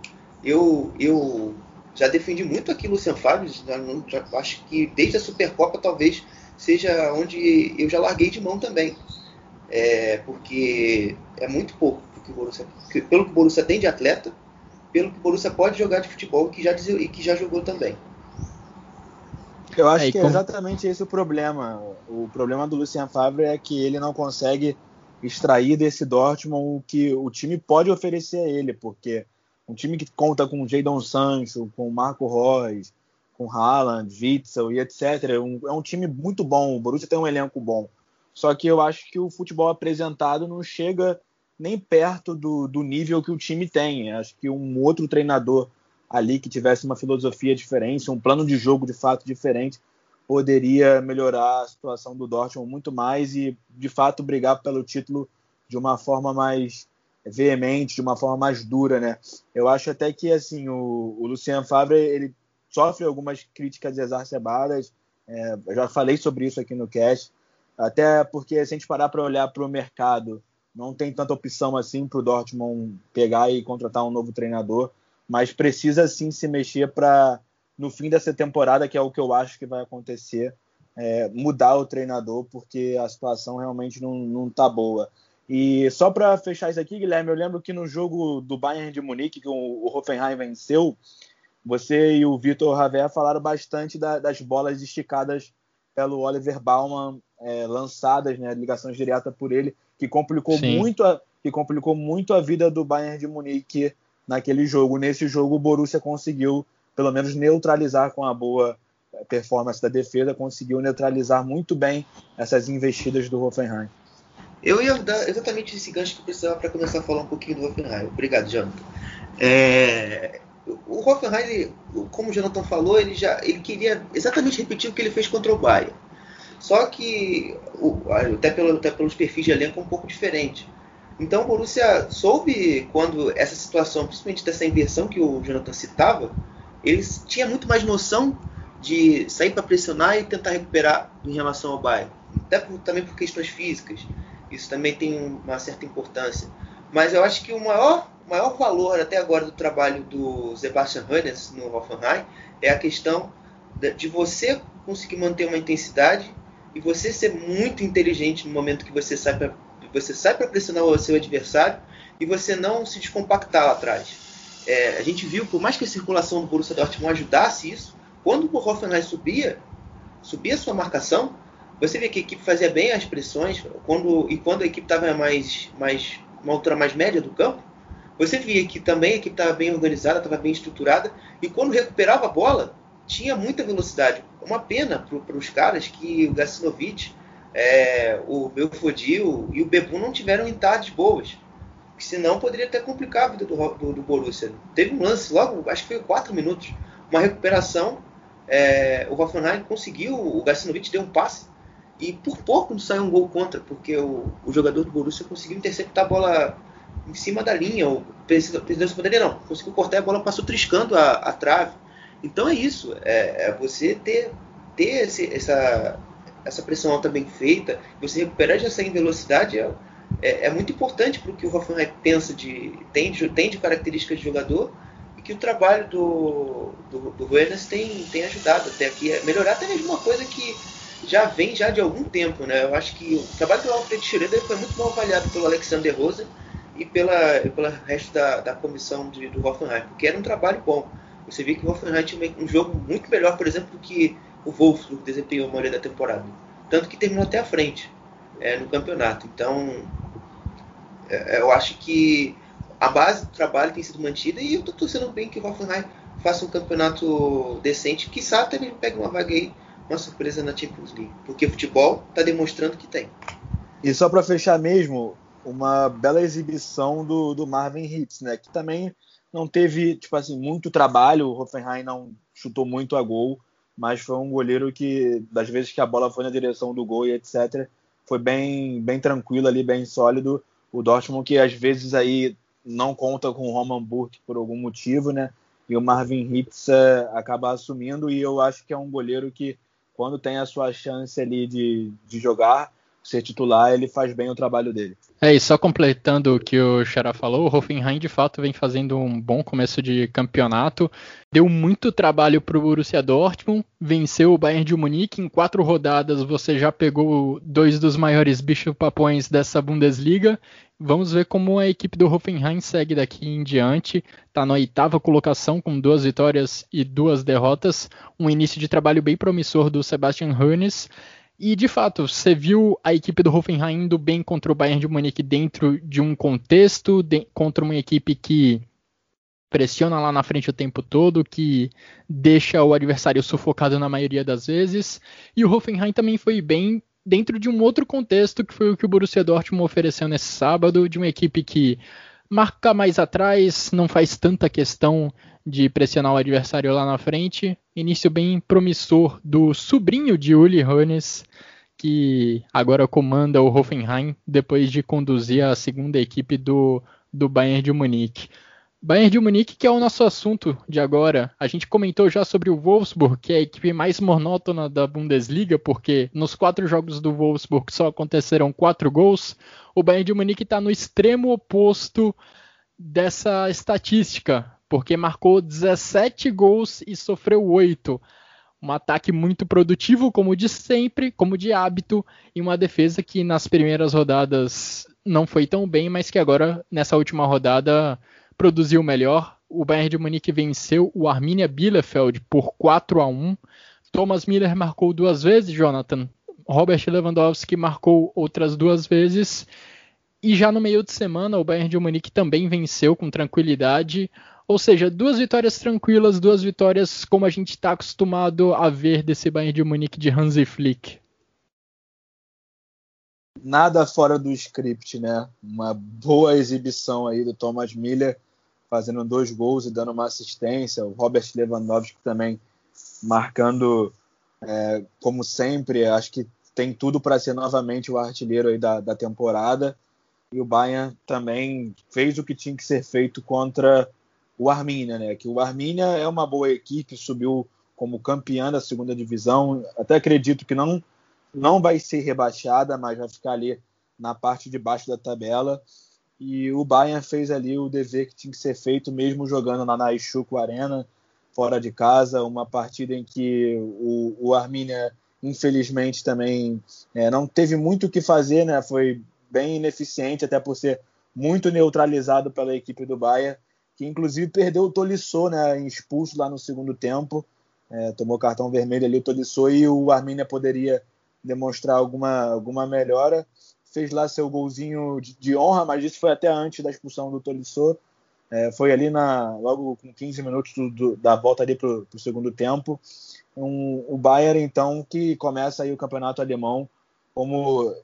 Eu, eu já defendi muito aqui Lucian Fábio, já, já, acho que desde a Supercopa talvez seja onde eu já larguei de mão também. É, porque é muito pouco que Borussia, pelo que o Borussia tem de atleta, pelo que o Borussia pode jogar de futebol que já, e que já jogou também. Eu acho é, que é exatamente esse o problema. O problema do Lucien Favre é que ele não consegue extrair desse Dortmund o que o time pode oferecer a ele, porque um time que conta com Jadon Sancho, com Marco Reus, com Haaland, Witzel e etc. É um, é um time muito bom. O Borussia tem um elenco bom. Só que eu acho que o futebol apresentado não chega nem perto do, do nível que o time tem. Acho que um outro treinador ali que tivesse uma filosofia diferente, um plano de jogo de fato diferente, poderia melhorar a situação do Dortmund muito mais e de fato brigar pelo título de uma forma mais veemente, de uma forma mais dura, né? Eu acho até que assim o, o Lucien Favre ele sofre algumas críticas exacerbadas. É, eu já falei sobre isso aqui no cast, até porque se a gente parar para olhar para o mercado, não tem tanta opção assim para o Dortmund pegar e contratar um novo treinador, mas precisa sim se mexer para no fim dessa temporada, que é o que eu acho que vai acontecer, é, mudar o treinador, porque a situação realmente não, não tá boa. E só para fechar isso aqui, Guilherme, eu lembro que no jogo do Bayern de Munique, que o, Hoffenheim venceu, você e o Vitor Raver falaram bastante da, das bolas esticadas pelo Oliver Baumann, é, lançadas, né, ligações diretas por ele, que complicou muito a, que complicou muito a vida do Bayern de Munique naquele jogo. Nesse jogo, o Borussia conseguiu pelo menos neutralizar com a boa performance da defesa, conseguiu neutralizar muito bem essas investidas do Hoffenheim. Eu ia dar exatamente esse gancho que precisava para começar a falar um pouquinho do Hoffenheim. Obrigado, Jonathan. É, o Hoffenheim, ele, como o Jonathan falou, ele já ele queria exatamente repetir o que ele fez contra o Bayern. Só que, até, pelo, até pelos perfis de elenco, é um pouco diferente. Então o Borussia soube quando essa situação, principalmente dessa inversão que o Jonathan citava, eles tinha muito mais noção de sair para pressionar e tentar recuperar em relação ao Bayern. Até por, também por questões físicas. Isso também tem uma certa importância. Mas eu acho que o maior, maior valor até agora do trabalho do Sebastian Hannes no Hoffenheim é a questão de você conseguir manter uma intensidade e você ser muito inteligente no momento que você sai para você sai para pressionar o seu adversário e você não se descompactar lá atrás. É, a gente viu, por mais que a circulação do Borussia Dortmund ajudasse isso, quando o Hoffenheim subia, subia sua marcação, você vê que a equipe fazia bem as pressões, quando, e quando a equipe estava mais, mais, uma altura mais média do campo, você via que também a equipe estava bem organizada, estava bem estruturada, e quando recuperava a bola, tinha muita velocidade. Uma pena para os caras que o Gacinovic, é, o Belfodil e o Bebu não tiveram entradas boas que senão poderia até complicar a vida do, do, do, Borussia. Teve um lance logo, acho que foi 4 minutos, uma recuperação, é, o Hoffenheim conseguiu, o Gacinovic deu um passe e por pouco não saiu um gol contra, porque o, o jogador do Borussia conseguiu interceptar a bola em cima da linha, ou presidência poderia não, conseguiu cortar a bola, passou triscando a, a trave. Então é isso, é, é você ter ter esse, essa, essa pressão alta bem feita, você recuperar já sair em velocidade é, é, é muito importante para o que o Hoffenheim pensa de tem, de tem de características de jogador e que o trabalho do, do, do tem, tem ajudado até aqui a melhorar até mesmo uma coisa que já vem já de algum tempo, né? Eu acho que o trabalho do Alfred Schroeder foi muito bom avaliado pelo Alexander Rosen e pela, pela resto da, da comissão de, do Hoffenheim, porque era um trabalho bom. Você viu que o Hoffenheim tinha um jogo muito melhor, por exemplo, do que o Wolfsburg desempenhou a maioria da temporada. Tanto que terminou até a frente é, no campeonato. Então, eu acho que a base do trabalho tem sido mantida e eu estou torcendo bem que o Hoffenheim faça um campeonato decente, que sabe até mesmo pegue uma vaga aí, uma surpresa na Champions League. Porque o futebol está demonstrando que tem. E só para fechar mesmo, uma bela exibição do, do Marvin Hitz, né? Que também não teve, tipo assim, muito trabalho. O Hoffenheim não chutou muito a gol, mas foi um goleiro que, das vezes que a bola foi na direção do gol e etc., foi bem, bem tranquilo ali, bem sólido. O Dortmund que às vezes aí não conta com o Roman Burke por algum motivo, né? E o Marvin Hitz é, acaba assumindo e eu acho que é um goleiro que quando tem a sua chance ali de, de jogar, ser titular, ele faz bem o trabalho dele. É, e só completando o que o Xará falou, o Hoffenheim de fato vem fazendo um bom começo de campeonato. Deu muito trabalho para o Borussia Dortmund, venceu o Bayern de Munique. Em quatro rodadas você já pegou dois dos maiores bichos-papões dessa Bundesliga. Vamos ver como a equipe do Hoffenheim segue daqui em diante. Está na oitava colocação com duas vitórias e duas derrotas. Um início de trabalho bem promissor do Sebastian Hoeneß. E de fato, você viu a equipe do Hoffenheim indo bem contra o Bayern de Munique dentro de um contexto, de, contra uma equipe que pressiona lá na frente o tempo todo, que deixa o adversário sufocado na maioria das vezes. E o Hoffenheim também foi bem dentro de um outro contexto, que foi o que o Borussia Dortmund ofereceu nesse sábado, de uma equipe que marca mais atrás, não faz tanta questão de pressionar o adversário lá na frente. Início bem promissor do sobrinho de Uli Hoeneß, que agora comanda o Hoffenheim depois de conduzir a segunda equipe do, do Bayern de Munique. Bayern de Munique, que é o nosso assunto de agora. A gente comentou já sobre o Wolfsburg, que é a equipe mais monótona da Bundesliga, porque nos quatro jogos do Wolfsburg só aconteceram quatro gols. O Bayern de Munique está no extremo oposto dessa estatística, porque marcou 17 gols e sofreu 8. Um ataque muito produtivo, como de sempre, como de hábito, e uma defesa que nas primeiras rodadas não foi tão bem, mas que agora, nessa última rodada, produziu melhor. O Bayern de Munique venceu o Arminia Bielefeld por 4 a 1. Thomas Miller marcou duas vezes, Jonathan. Robert Lewandowski marcou outras duas vezes. E já no meio de semana, o Bayern de Munique também venceu com tranquilidade ou seja, duas vitórias tranquilas, duas vitórias como a gente está acostumado a ver desse Bayern de Munique de Hansi Flick. Nada fora do script, né? Uma boa exibição aí do Thomas Miller, fazendo dois gols e dando uma assistência. O Robert Lewandowski também marcando, é, como sempre. Acho que tem tudo para ser novamente o artilheiro aí da, da temporada. E o Bayern também fez o que tinha que ser feito contra o Arminia, né? Que o Arminia é uma boa equipe, subiu como campeã da segunda divisão. Até acredito que não não vai ser rebaixada, mas vai ficar ali na parte de baixo da tabela. E o Bayern fez ali o dever que tinha que ser feito, mesmo jogando lá na Ishuko Arena, fora de casa, uma partida em que o, o Arminia, infelizmente, também é, não teve muito o que fazer, né? Foi bem ineficiente, até por ser muito neutralizado pela equipe do Bayern que inclusive perdeu o Tolisso, né, expulso lá no segundo tempo, é, tomou cartão vermelho ali o Tolisso e o Arminia poderia demonstrar alguma, alguma melhora. Fez lá seu golzinho de, de honra, mas isso foi até antes da expulsão do Tolisso. É, foi ali na logo com 15 minutos do, do, da volta ali para o segundo tempo. Um, o Bayern, então, que começa aí o campeonato alemão como,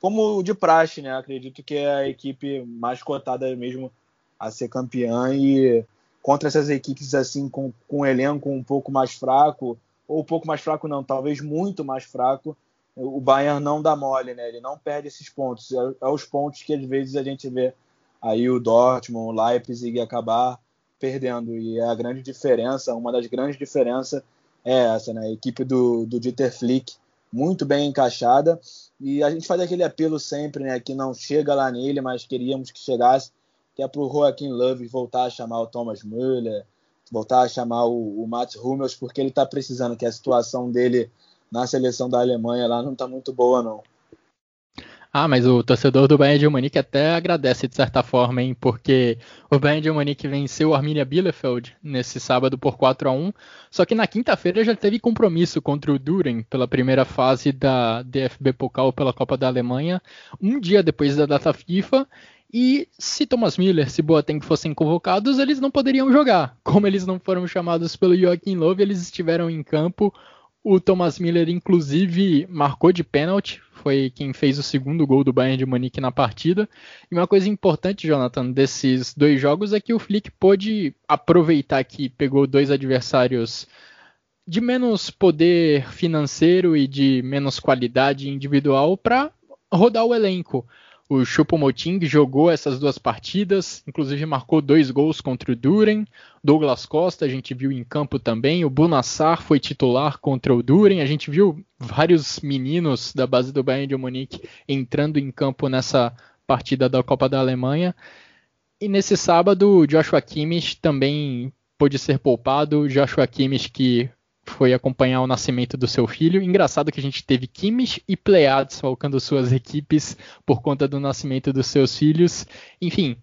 como de praxe, né? Acredito que é a equipe mais cotada mesmo a ser campeã e contra essas equipes assim com, com um elenco um pouco mais fraco ou um pouco mais fraco não, talvez muito mais fraco, o Bayern não dá mole, né? Ele não perde esses pontos. É, é os pontos que às vezes a gente vê aí o Dortmund, o Leipzig acabar perdendo e é a grande diferença, uma das grandes diferenças é essa, né? A equipe do, do Dieter Flick muito bem encaixada e a gente faz aquele apelo sempre, né? Que não chega lá nele, mas queríamos que chegasse, que é para o Joaquim Love voltar a chamar o Thomas Müller, voltar a chamar o, o Mats Hummels, porque ele está precisando, que a situação dele na seleção da Alemanha lá não está muito boa, não. Ah, mas o torcedor do Bayern de Munique até agradece de certa forma, hein? Porque o Bayern de Munique venceu o Arminia Bielefeld nesse sábado por 4 a 1 só que na quinta-feira já teve compromisso contra o Duren pela primeira fase da DFB Pokal pela Copa da Alemanha, um dia depois da data FIFA, e se Thomas Miller, se Boateng fossem convocados, eles não poderiam jogar. Como eles não foram chamados pelo Joachim Löw, eles estiveram em campo o Thomas Miller, inclusive, marcou de pênalti, foi quem fez o segundo gol do Bayern de Munique na partida. E uma coisa importante, Jonathan, desses dois jogos é que o Flick pôde aproveitar que pegou dois adversários de menos poder financeiro e de menos qualidade individual para rodar o elenco. O Choupo-Moting jogou essas duas partidas, inclusive marcou dois gols contra o Duren. Douglas Costa a gente viu em campo também. O Bunassar foi titular contra o Duren. A gente viu vários meninos da base do Bayern de Munique entrando em campo nessa partida da Copa da Alemanha. E nesse sábado, o Joshua Kimmich também pôde ser poupado. Joshua Kimmich que foi acompanhar o nascimento do seu filho. Engraçado que a gente teve Kimmich e Pleiades falcando suas equipes por conta do nascimento dos seus filhos. Enfim,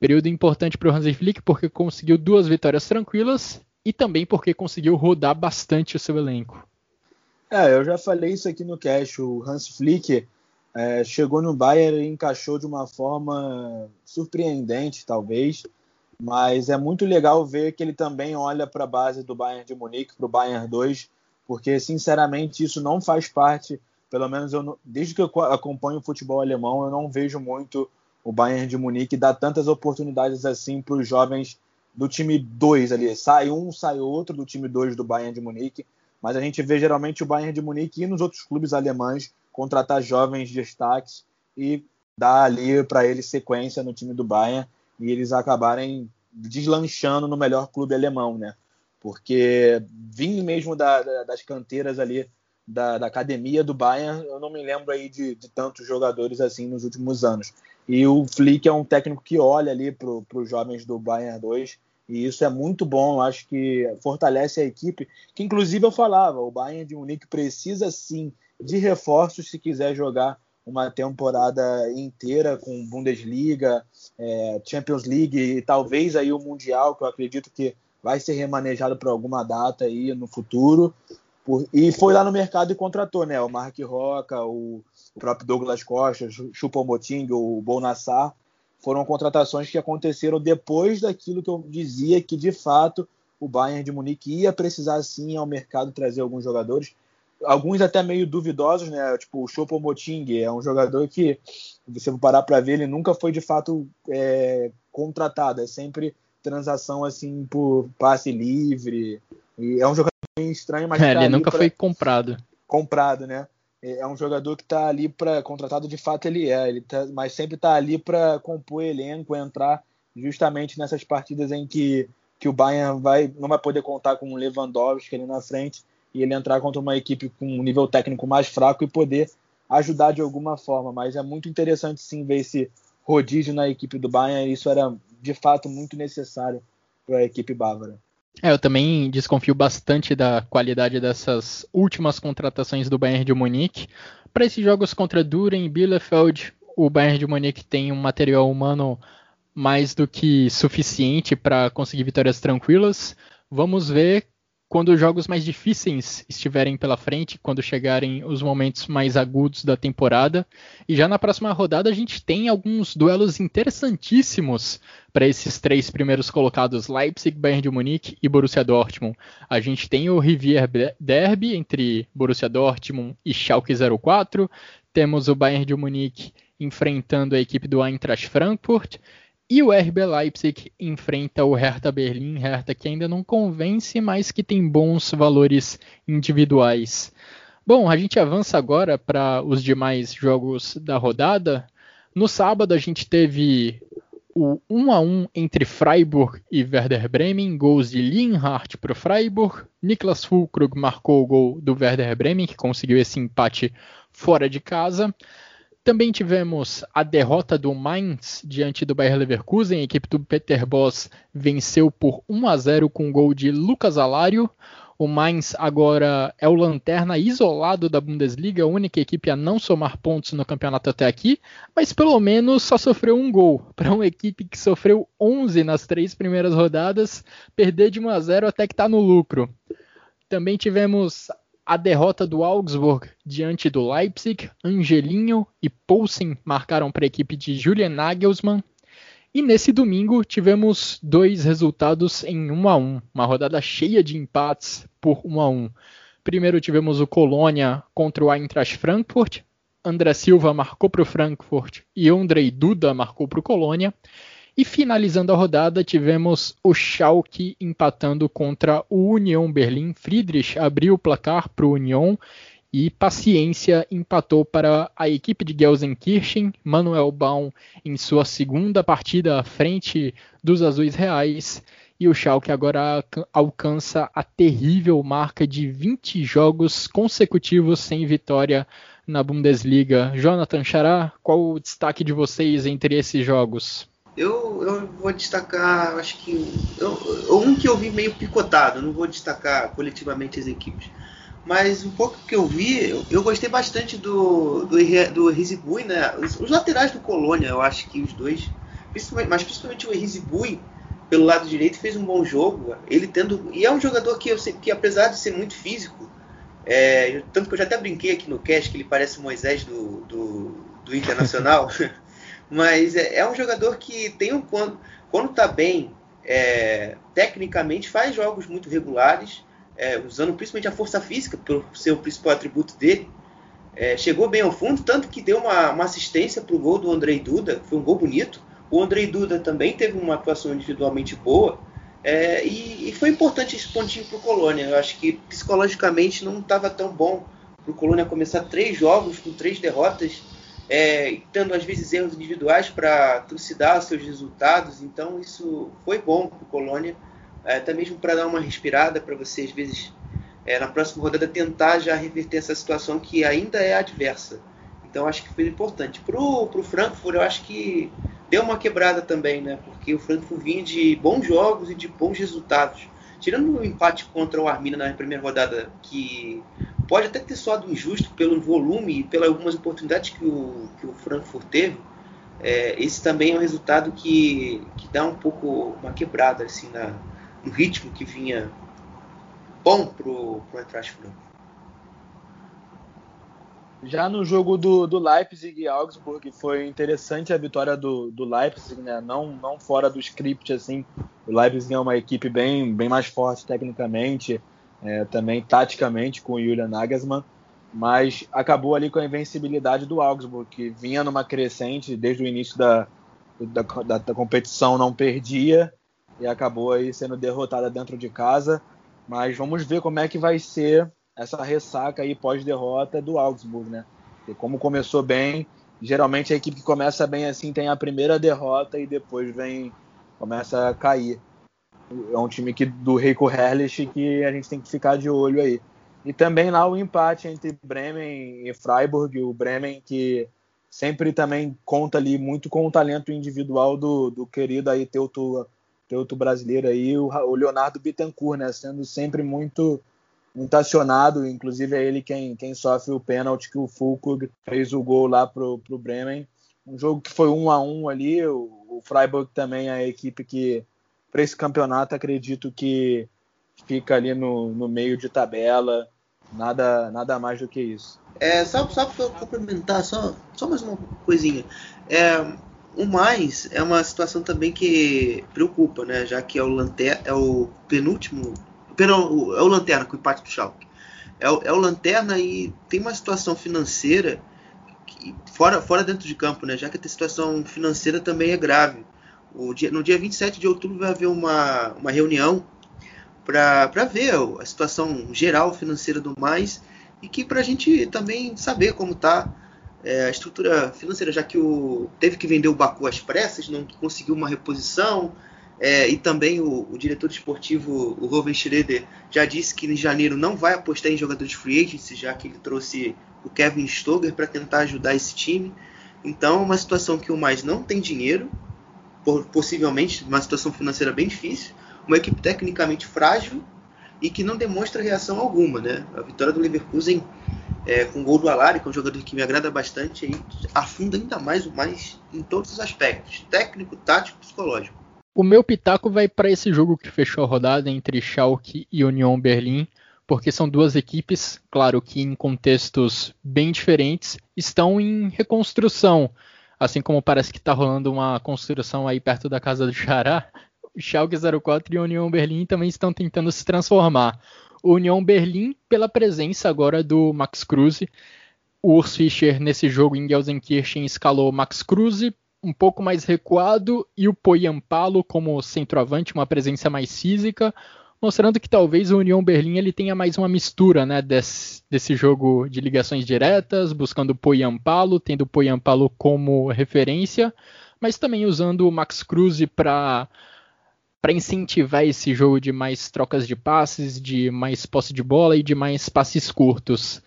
período importante para o Hansi Flick porque conseguiu duas vitórias tranquilas e também porque conseguiu rodar bastante o seu elenco. É, eu já falei isso aqui no cast. O Hans Flick é, chegou no Bayern e encaixou de uma forma surpreendente, talvez mas é muito legal ver que ele também olha para a base do Bayern de Munique, para o Bayern 2, porque sinceramente isso não faz parte, pelo menos eu, desde que eu acompanho o futebol alemão, eu não vejo muito o Bayern de Munique dar tantas oportunidades assim para os jovens do time 2 ali. Sai um, sai outro do time 2 do Bayern de Munique, mas a gente vê geralmente o Bayern de Munique e nos outros clubes alemães contratar jovens destaques e dar ali para eles sequência no time do Bayern e eles acabarem deslanchando no melhor clube alemão, né? Porque vim mesmo da, da, das canteiras ali da, da, academia do Bayern, eu não me lembro aí de, de, tantos jogadores assim nos últimos anos. E o Flick é um técnico que olha ali para os jovens do Bayern 2 e isso é muito bom, acho que fortalece a equipe, que inclusive eu falava, o Bayern de Munique precisa sim de reforços se quiser jogar uma temporada inteira com Bundesliga, é, Champions League e talvez aí o Mundial, que eu acredito que vai ser remanejado para alguma data aí no futuro. Por, e foi lá no mercado e contratou, né? O Mark Roca, o, o próprio Douglas Costa, o Choupo-Moting, o Bonassar, foram contratações que aconteceram depois daquilo que eu dizia que de fato o Bayern de Munique ia precisar sim ao mercado trazer alguns jogadores alguns até meio duvidosos, né? Tipo o Chopo Moting é um jogador que, se você parar para ver, ele nunca foi de fato é, contratado, é sempre transação assim por passe livre. E é um jogador estranho, mas é, tá ele nunca pra... foi comprado. Comprado, né? É, é um jogador que está ali para contratado de fato ele é, ele tá, mas sempre está ali para compor elenco, entrar justamente nessas partidas em que que o Bayern vai não vai poder contar com o Lewandowski ali na frente e ele entrar contra uma equipe com um nível técnico mais fraco e poder ajudar de alguma forma. Mas é muito interessante sim ver esse rodízio na equipe do Bayern. Isso era de fato muito necessário para a equipe bávara. É, eu também desconfio bastante da qualidade dessas últimas contratações do Bayern de Munique. Para esses jogos contra Duren e Bielefeld, o Bayern de Munique tem um material humano mais do que suficiente para conseguir vitórias tranquilas. Vamos ver quando os jogos mais difíceis estiverem pela frente, quando chegarem os momentos mais agudos da temporada. E já na próxima rodada a gente tem alguns duelos interessantíssimos para esses três primeiros colocados, Leipzig, Bayern de Munique e Borussia Dortmund. A gente tem o Rivier Derby entre Borussia Dortmund e Schalke 04. Temos o Bayern de Munique enfrentando a equipe do Eintracht Frankfurt e o RB Leipzig enfrenta o Hertha Berlim, Hertha que ainda não convence, mas que tem bons valores individuais. Bom, a gente avança agora para os demais jogos da rodada. No sábado a gente teve o 1 a 1 entre Freiburg e Werder Bremen, gols de Lienhardt para o Freiburg. Niklas Fulkrug marcou o gol do Werder Bremen, que conseguiu esse empate fora de casa. Também tivemos a derrota do Mainz diante do Bayer Leverkusen. A equipe do Peter Boss venceu por 1 a 0 com o gol de Lucas Alário. O Mainz agora é o lanterna isolado da Bundesliga, a única equipe a não somar pontos no campeonato até aqui, mas pelo menos só sofreu um gol. Para uma equipe que sofreu 11 nas três primeiras rodadas, perder de 1 a 0 até que está no lucro. Também tivemos a derrota do Augsburg diante do Leipzig. Angelinho e Poulsen marcaram para a equipe de Julian Nagelsmann. E nesse domingo tivemos dois resultados em 1 a 1, uma rodada cheia de empates por 1 a 1. Primeiro tivemos o Colônia contra o Eintracht Frankfurt. André Silva marcou para o Frankfurt e Andrei Duda marcou para o Colônia. E finalizando a rodada, tivemos o Schalke empatando contra o Union Berlim. Friedrich abriu o placar para o Union e Paciência empatou para a equipe de Gelsenkirchen. Manuel Baum em sua segunda partida à frente dos Azuis Reais. E o Schalke agora alcança a terrível marca de 20 jogos consecutivos sem vitória na Bundesliga. Jonathan Chará, qual o destaque de vocês entre esses jogos? Eu, eu vou destacar, acho que. Eu, um que eu vi meio picotado, não vou destacar coletivamente as equipes mas um pouco que eu vi, eu, eu gostei bastante do, do, do Rizibui, né? Os, os, laterais do Colônia, eu acho que os dois, principalmente, mas principalmente o Rizibui, pelo lado direito, fez um bom jogo. Ele tendo. E é um jogador que, eu, que apesar de ser muito físico, é, tanto que eu já até brinquei aqui no cast que ele parece Moisés do, do, do Internacional, mas é, é, um jogador que tem um. Quando, quando tá bem, é, tecnicamente, faz jogos muito regulares é, usando principalmente a força física, por ser o principal atributo dele, é, chegou bem ao fundo, tanto que deu uma, uma assistência para o gol do Andrei Duda, foi um gol bonito. O Andrei Duda também teve uma atuação individualmente boa, é, e, e, foi importante esse pontinho para o Colônia. Eu acho que psicologicamente não estava tão bom para o Colônia começar três jogos com três derrotas, é, tendo às vezes erros individuais para trucidar seus resultados. Então isso foi bom para o Colônia é, até mesmo para dar uma respirada, para você, às vezes, é, na próxima rodada, tentar já reverter essa situação que ainda é adversa. Então, acho que foi importante. Para o Frankfurt, eu acho que deu uma quebrada também, né? Porque o Frankfurt vinha de bons jogos e de bons resultados. Tirando o empate contra o Arminia na primeira rodada, que pode até ter soado injusto pelo volume e pelas algumas oportunidades que o, que o Frankfurt teve, é, esse também é um resultado que, que dá um pouco uma quebrada assim na, no ritmo que vinha bom pro, pro Eintracht Frankfurt. Já no jogo do, do Leipzig e Augsburg foi interessante a vitória do, do Leipzig, né? não, não fora do script assim. O Leipzig é uma equipe bem, bem mais forte tecnicamente, é, também taticamente com o Julian Nagelsmann, mas acabou ali com a invencibilidade do Augsburg, que vinha numa crescente desde o início da, da, da, da competição, não perdia e acabou aí sendo derrotada dentro de casa. Mas vamos ver como é que vai ser essa ressaca aí pós-derrota do Augsburg, né? E como começou bem, geralmente a equipe que começa bem assim tem a primeira derrota e depois vem começa a cair. É um time que, do Rico Herrlich que a gente tem que ficar de olho aí. E também lá o empate entre Bremen e Freiburg, o Bremen que sempre também conta ali muito com o talento individual do, do querido aí Teuto tem outro brasileiro aí, o Leonardo Bittencourt, né? Sendo sempre muito, muito acionado, inclusive é ele quem, quem sofre o pênalti que o Fulkrug fez o gol lá pro, pro Bremen. Um jogo que foi um a um ali, o, o Freiburg também é a equipe que, para esse campeonato, acredito que fica ali no, no meio de tabela, nada, nada mais do que isso. É, só, só para complementar, só, só mais uma coisinha. É, o mais é uma situação também que preocupa, né? Já que é o, lanter, é o penúltimo. Perdão, é o Lanterna com o empate do Schalke. É o, é o Lanterna e tem uma situação financeira que, fora, fora dentro de campo, né? Já que a situação financeira também é grave. O dia, no dia 27 de outubro vai haver uma, uma reunião para ver a situação geral financeira do mais e que para a gente também saber como está é, a estrutura financeira, já que o teve que vender o Baku às pressas, não conseguiu uma reposição, é, e também o, o, diretor esportivo, o Ruben Schroeder, já disse que em janeiro não vai apostar em jogadores free agency, já que ele trouxe o Kevin Stoger para tentar ajudar esse time. Então, é uma situação que o mais não tem dinheiro, possivelmente uma situação financeira bem difícil, uma equipe tecnicamente frágil e que não demonstra reação alguma, né? A vitória do Leverkusen é, com o gol do Alari, que é um jogador que me agrada bastante, aí afunda ainda mais o mais em todos os aspectos, técnico, tático, psicológico. O meu pitaco vai para esse jogo que fechou a rodada entre Schalke e Union Berlim, porque são duas equipes, claro que em contextos bem diferentes, estão em reconstrução. Assim como parece que está rolando uma construção aí perto da casa do Xará, Schalke 04 e Union Berlim também estão tentando se transformar. O Union Berlim, pela presença agora do Max Kruse, o Urs Fischer nesse jogo em Gelsenkirchen escalou Max Kruse um pouco mais recuado e o Poyampalo como centroavante, uma presença mais física, mostrando que talvez o Union Berlim ele tenha mais uma mistura né, desse, desse jogo de ligações diretas, buscando o Poyampalo, tendo o Poyampalo como referência, mas também usando o Max Cruz para para incentivar esse jogo de mais trocas de passes, de mais posse de bola e de mais passes curtos.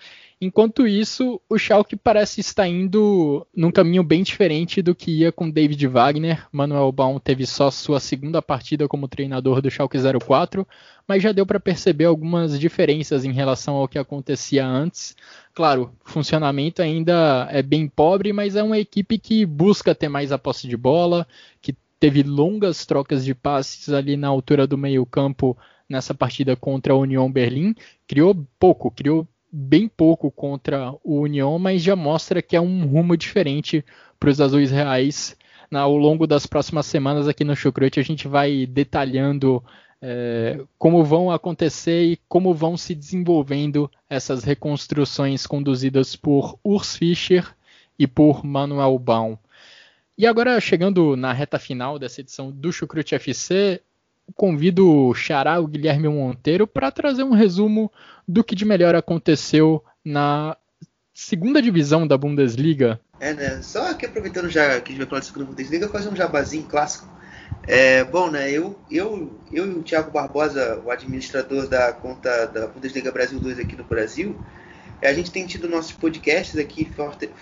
Enquanto isso, o Schalke parece estar indo num caminho bem diferente do que ia com David Wagner. Manuel Baum teve só sua segunda partida como treinador do Schalke 04, mas já deu para perceber algumas diferenças em relação ao que acontecia antes. Claro, funcionamento ainda é bem pobre, mas é uma equipe que busca ter mais a posse de bola, que teve longas trocas de passes ali na altura do meio-campo nessa partida contra a União Berlim. Criou pouco, criou bem pouco contra o União, mas já mostra que é um rumo diferente para os azuis reais. Ao longo das próximas semanas aqui no Chucrute a gente vai detalhando é, como vão acontecer e como vão se desenvolvendo essas reconstruções conduzidas por Urs Fischer e por Manuel Baum. E agora, chegando na reta final dessa edição do Chucrute FC, convido o Xará, o Guilherme Monteiro, para trazer um resumo do que de melhor aconteceu na segunda divisão da Bundesliga. É, né? Só que aproveitando já que a gente vai falar de segunda Bundesliga, fazer um jabazinho clássico. É, bom, né? Eu, eu, eu e o Thiago Barbosa, o administrador da conta da Bundesliga Brasil 2 aqui no Brasil, a gente tem tido nossos podcasts aqui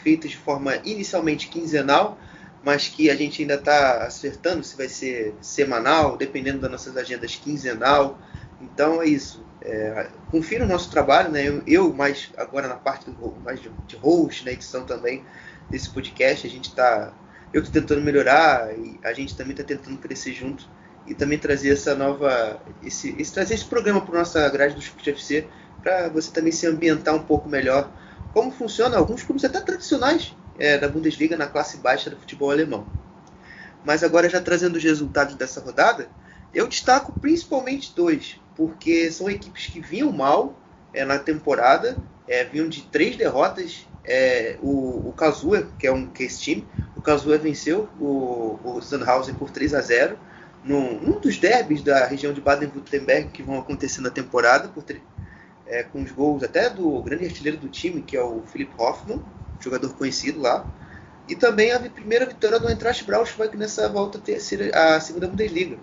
feitos de forma inicialmente quinzenal, mas que a gente ainda está acertando se vai ser semanal, dependendo das nossas agendas quinzenal. Então é isso. É, confira o nosso trabalho, né? Eu, eu, mais agora na parte do, mais de, host, na edição também desse podcast, a gente está, eu estou tentando melhorar e a gente também está tentando crescer junto e também trazer essa nova, esse, esse trazer esse programa para nossa grade do Chute FC para você também se ambientar um pouco melhor. Como funciona alguns clubes até tradicionais é, da Bundesliga na classe baixa do futebol alemão. Mas agora já trazendo os resultados dessa rodada, eu destaco principalmente dois porque são equipes que vinham mal é, na temporada, é, vinham de três derrotas. É, o, o que é um case time, o Kazuya venceu o, o Sandhausen por 3 a 0 num, num dos derbys da região de Baden-Württemberg que vão acontecer na temporada, por, é, com os gols até do grande artilheiro do time, que é o Philipp Hoffmann, jogador conhecido lá. E também a primeira vitória do Eintracht Braunschweig nessa volta terceira, a segunda Bundesliga.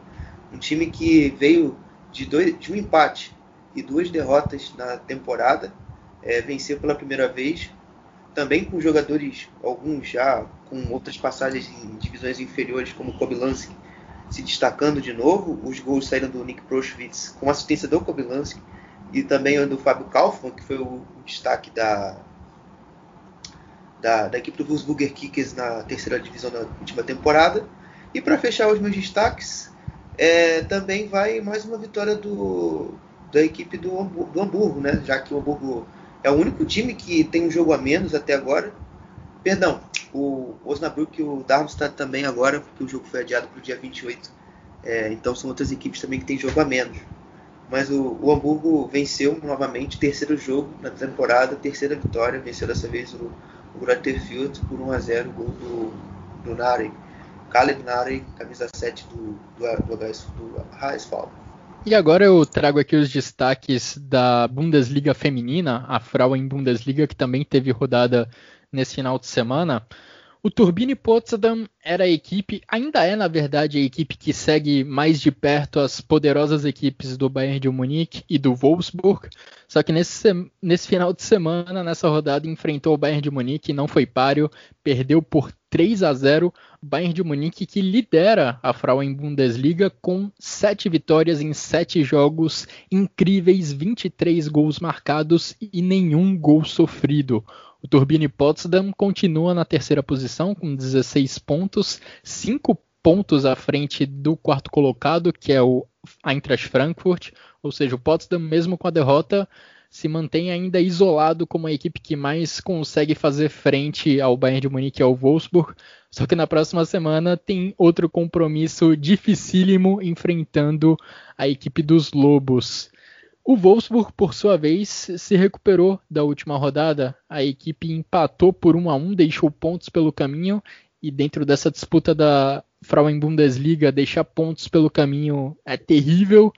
Um time que veio de, dois, de um empate e duas derrotas na temporada, é, venceu pela primeira vez, também com jogadores, alguns já com outras passagens em divisões inferiores, como o Kobylanski, se destacando de novo. Os gols saíram do Nick Proschwitz com assistência do Kobylanski e também do Fábio Kaufmann, que foi o destaque da, da, da, equipe do Wolfsburger Kickers na terceira divisão da última temporada. E para fechar os meus destaques, é, também vai mais uma vitória do, da equipe do, do Hamburgo, né? Já que o Hamburgo é o único time que tem um jogo a menos até agora. Perdão, o Osnabrück e o Darmstadt também agora, porque o jogo foi adiado para o dia 28. É, então são outras equipes também que têm jogo a menos. Mas o, o Hamburgo venceu novamente, terceiro jogo na temporada, terceira vitória, venceu dessa vez o, o Fürth por 1 a 0 gol do, do Naren. Caleb Nari, camisa 7 do, do, do, do HSV. E agora eu trago aqui os destaques da Bundesliga feminina, a Frauen Bundesliga, que também teve rodada nesse final de semana, o Turbine Potsdam era a equipe, ainda é na verdade a equipe que segue mais de perto as poderosas equipes do Bayern de Munique e do Wolfsburg. Só que nesse, nesse final de semana, nessa rodada, enfrentou o Bayern de Munique não foi páreo, perdeu por 3 a 0. Bayern de Munique que lidera a Frauen Bundesliga com 7 vitórias em 7 jogos, incríveis 23 gols marcados e nenhum gol sofrido. O Turbine Potsdam continua na terceira posição com 16 pontos, 5 pontos à frente do quarto colocado, que é o Eintracht Frankfurt, ou seja, o Potsdam, mesmo com a derrota, se mantém ainda isolado como a equipe que mais consegue fazer frente ao Bayern de Munique e ao Wolfsburg. Só que na próxima semana tem outro compromisso dificílimo enfrentando a equipe dos Lobos. O Wolfsburg, por sua vez, se recuperou da última rodada. A equipe empatou por 1 a 1, deixou pontos pelo caminho e dentro dessa disputa da Frauen Bundesliga, deixar pontos pelo caminho é terrível.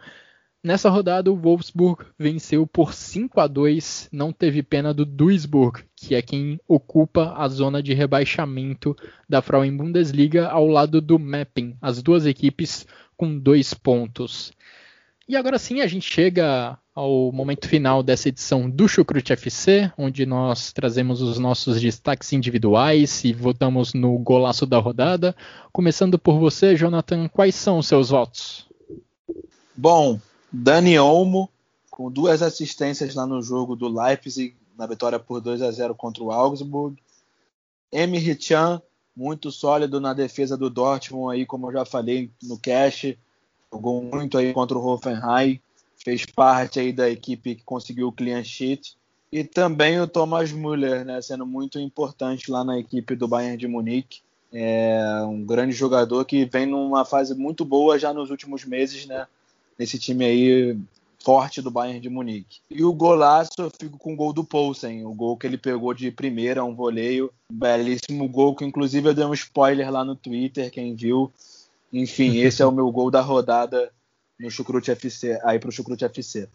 Nessa rodada, o Wolfsburg venceu por 5 a 2, não teve pena do Duisburg, que é quem ocupa a zona de rebaixamento da Frauen Bundesliga ao lado do Meppen, as duas equipes com dois pontos. E agora sim a gente chega ao momento final dessa edição do Chucrute FC, onde nós trazemos os nossos destaques individuais e votamos no golaço da rodada. Começando por você, Jonathan, quais são os seus votos? Bom, Dani Olmo, com duas assistências lá no jogo do Leipzig, na vitória por 2 a 0 contra o Augsburg. Emre Can, muito sólido na defesa do Dortmund, aí, como eu já falei no cast jogou muito aí contra o Hoffenheim, fez parte aí da equipe que conseguiu o clean sheet. E também o Thomas Müller, né, sendo muito importante lá na equipe do Bayern de Munique. É um grande jogador que vem numa fase muito boa já nos últimos meses, né? Nesse time aí forte do Bayern de Munique. E o golaço eu fico com o gol do Poulsen, o gol que ele pegou de primeira, um voleio, belíssimo gol que inclusive eu dei um spoiler lá no Twitter, quem viu, enfim, esse é o meu gol da rodada no Chucrute FC, aí pro Chucrute FC.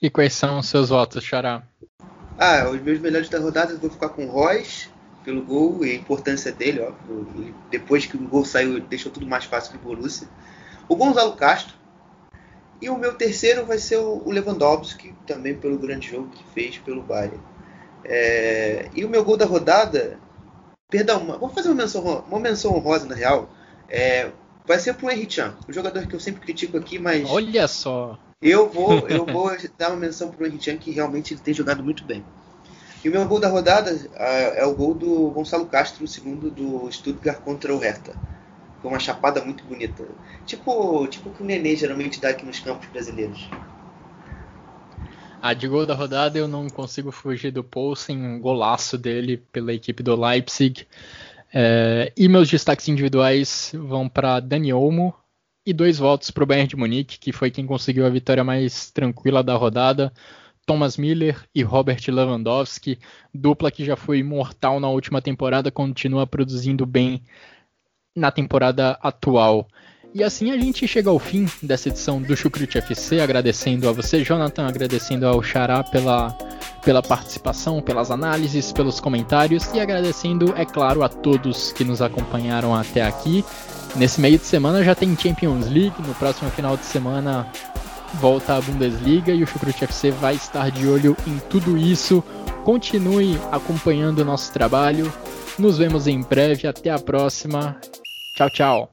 E quais são os seus votos, Xará? Ah, os meus melhores da rodada eu vou ficar com o Royce pelo gol e a importância dele, ó. depois que o gol saiu, deixou tudo mais fácil pro Borussia. O Gonzalo Castro. E o meu terceiro vai ser o Lewandowski, também pelo grande jogo que fez pelo Bayern. É... E o meu gol da rodada, perdão, vou fazer uma menção, uma menção honrosa na real. É, vai ser pro Henry Chan, o jogador que eu sempre critico aqui, mas. Olha só! Eu vou, eu vou dar uma menção pro Henry Chan, que realmente ele tem jogado muito bem. E o meu gol da rodada é o gol do Gonçalo Castro, o segundo do Stuttgart contra o Hertha. Foi uma chapada muito bonita. Tipo, tipo que o Nenê geralmente dá aqui nos campos brasileiros. A de gol da rodada eu não consigo fugir do Poulsen, um golaço dele pela equipe do Leipzig. É, e meus destaques individuais vão para Dani Olmo e dois votos para o Bayern de Munique, que foi quem conseguiu a vitória mais tranquila da rodada. Thomas Miller e Robert Lewandowski, dupla que já foi imortal na última temporada, continua produzindo bem na temporada atual. E assim a gente chega ao fim dessa edição do Chucrute FC, agradecendo a você, Jonathan, agradecendo ao Xará pela, pela participação, pelas análises, pelos comentários e agradecendo, é claro, a todos que nos acompanharam até aqui. Nesse meio de semana já tem Champions League, no próximo final de semana volta a Bundesliga e o Chucrute FC vai estar de olho em tudo isso. Continue acompanhando o nosso trabalho. Nos vemos em breve. Até a próxima. Tchau, tchau.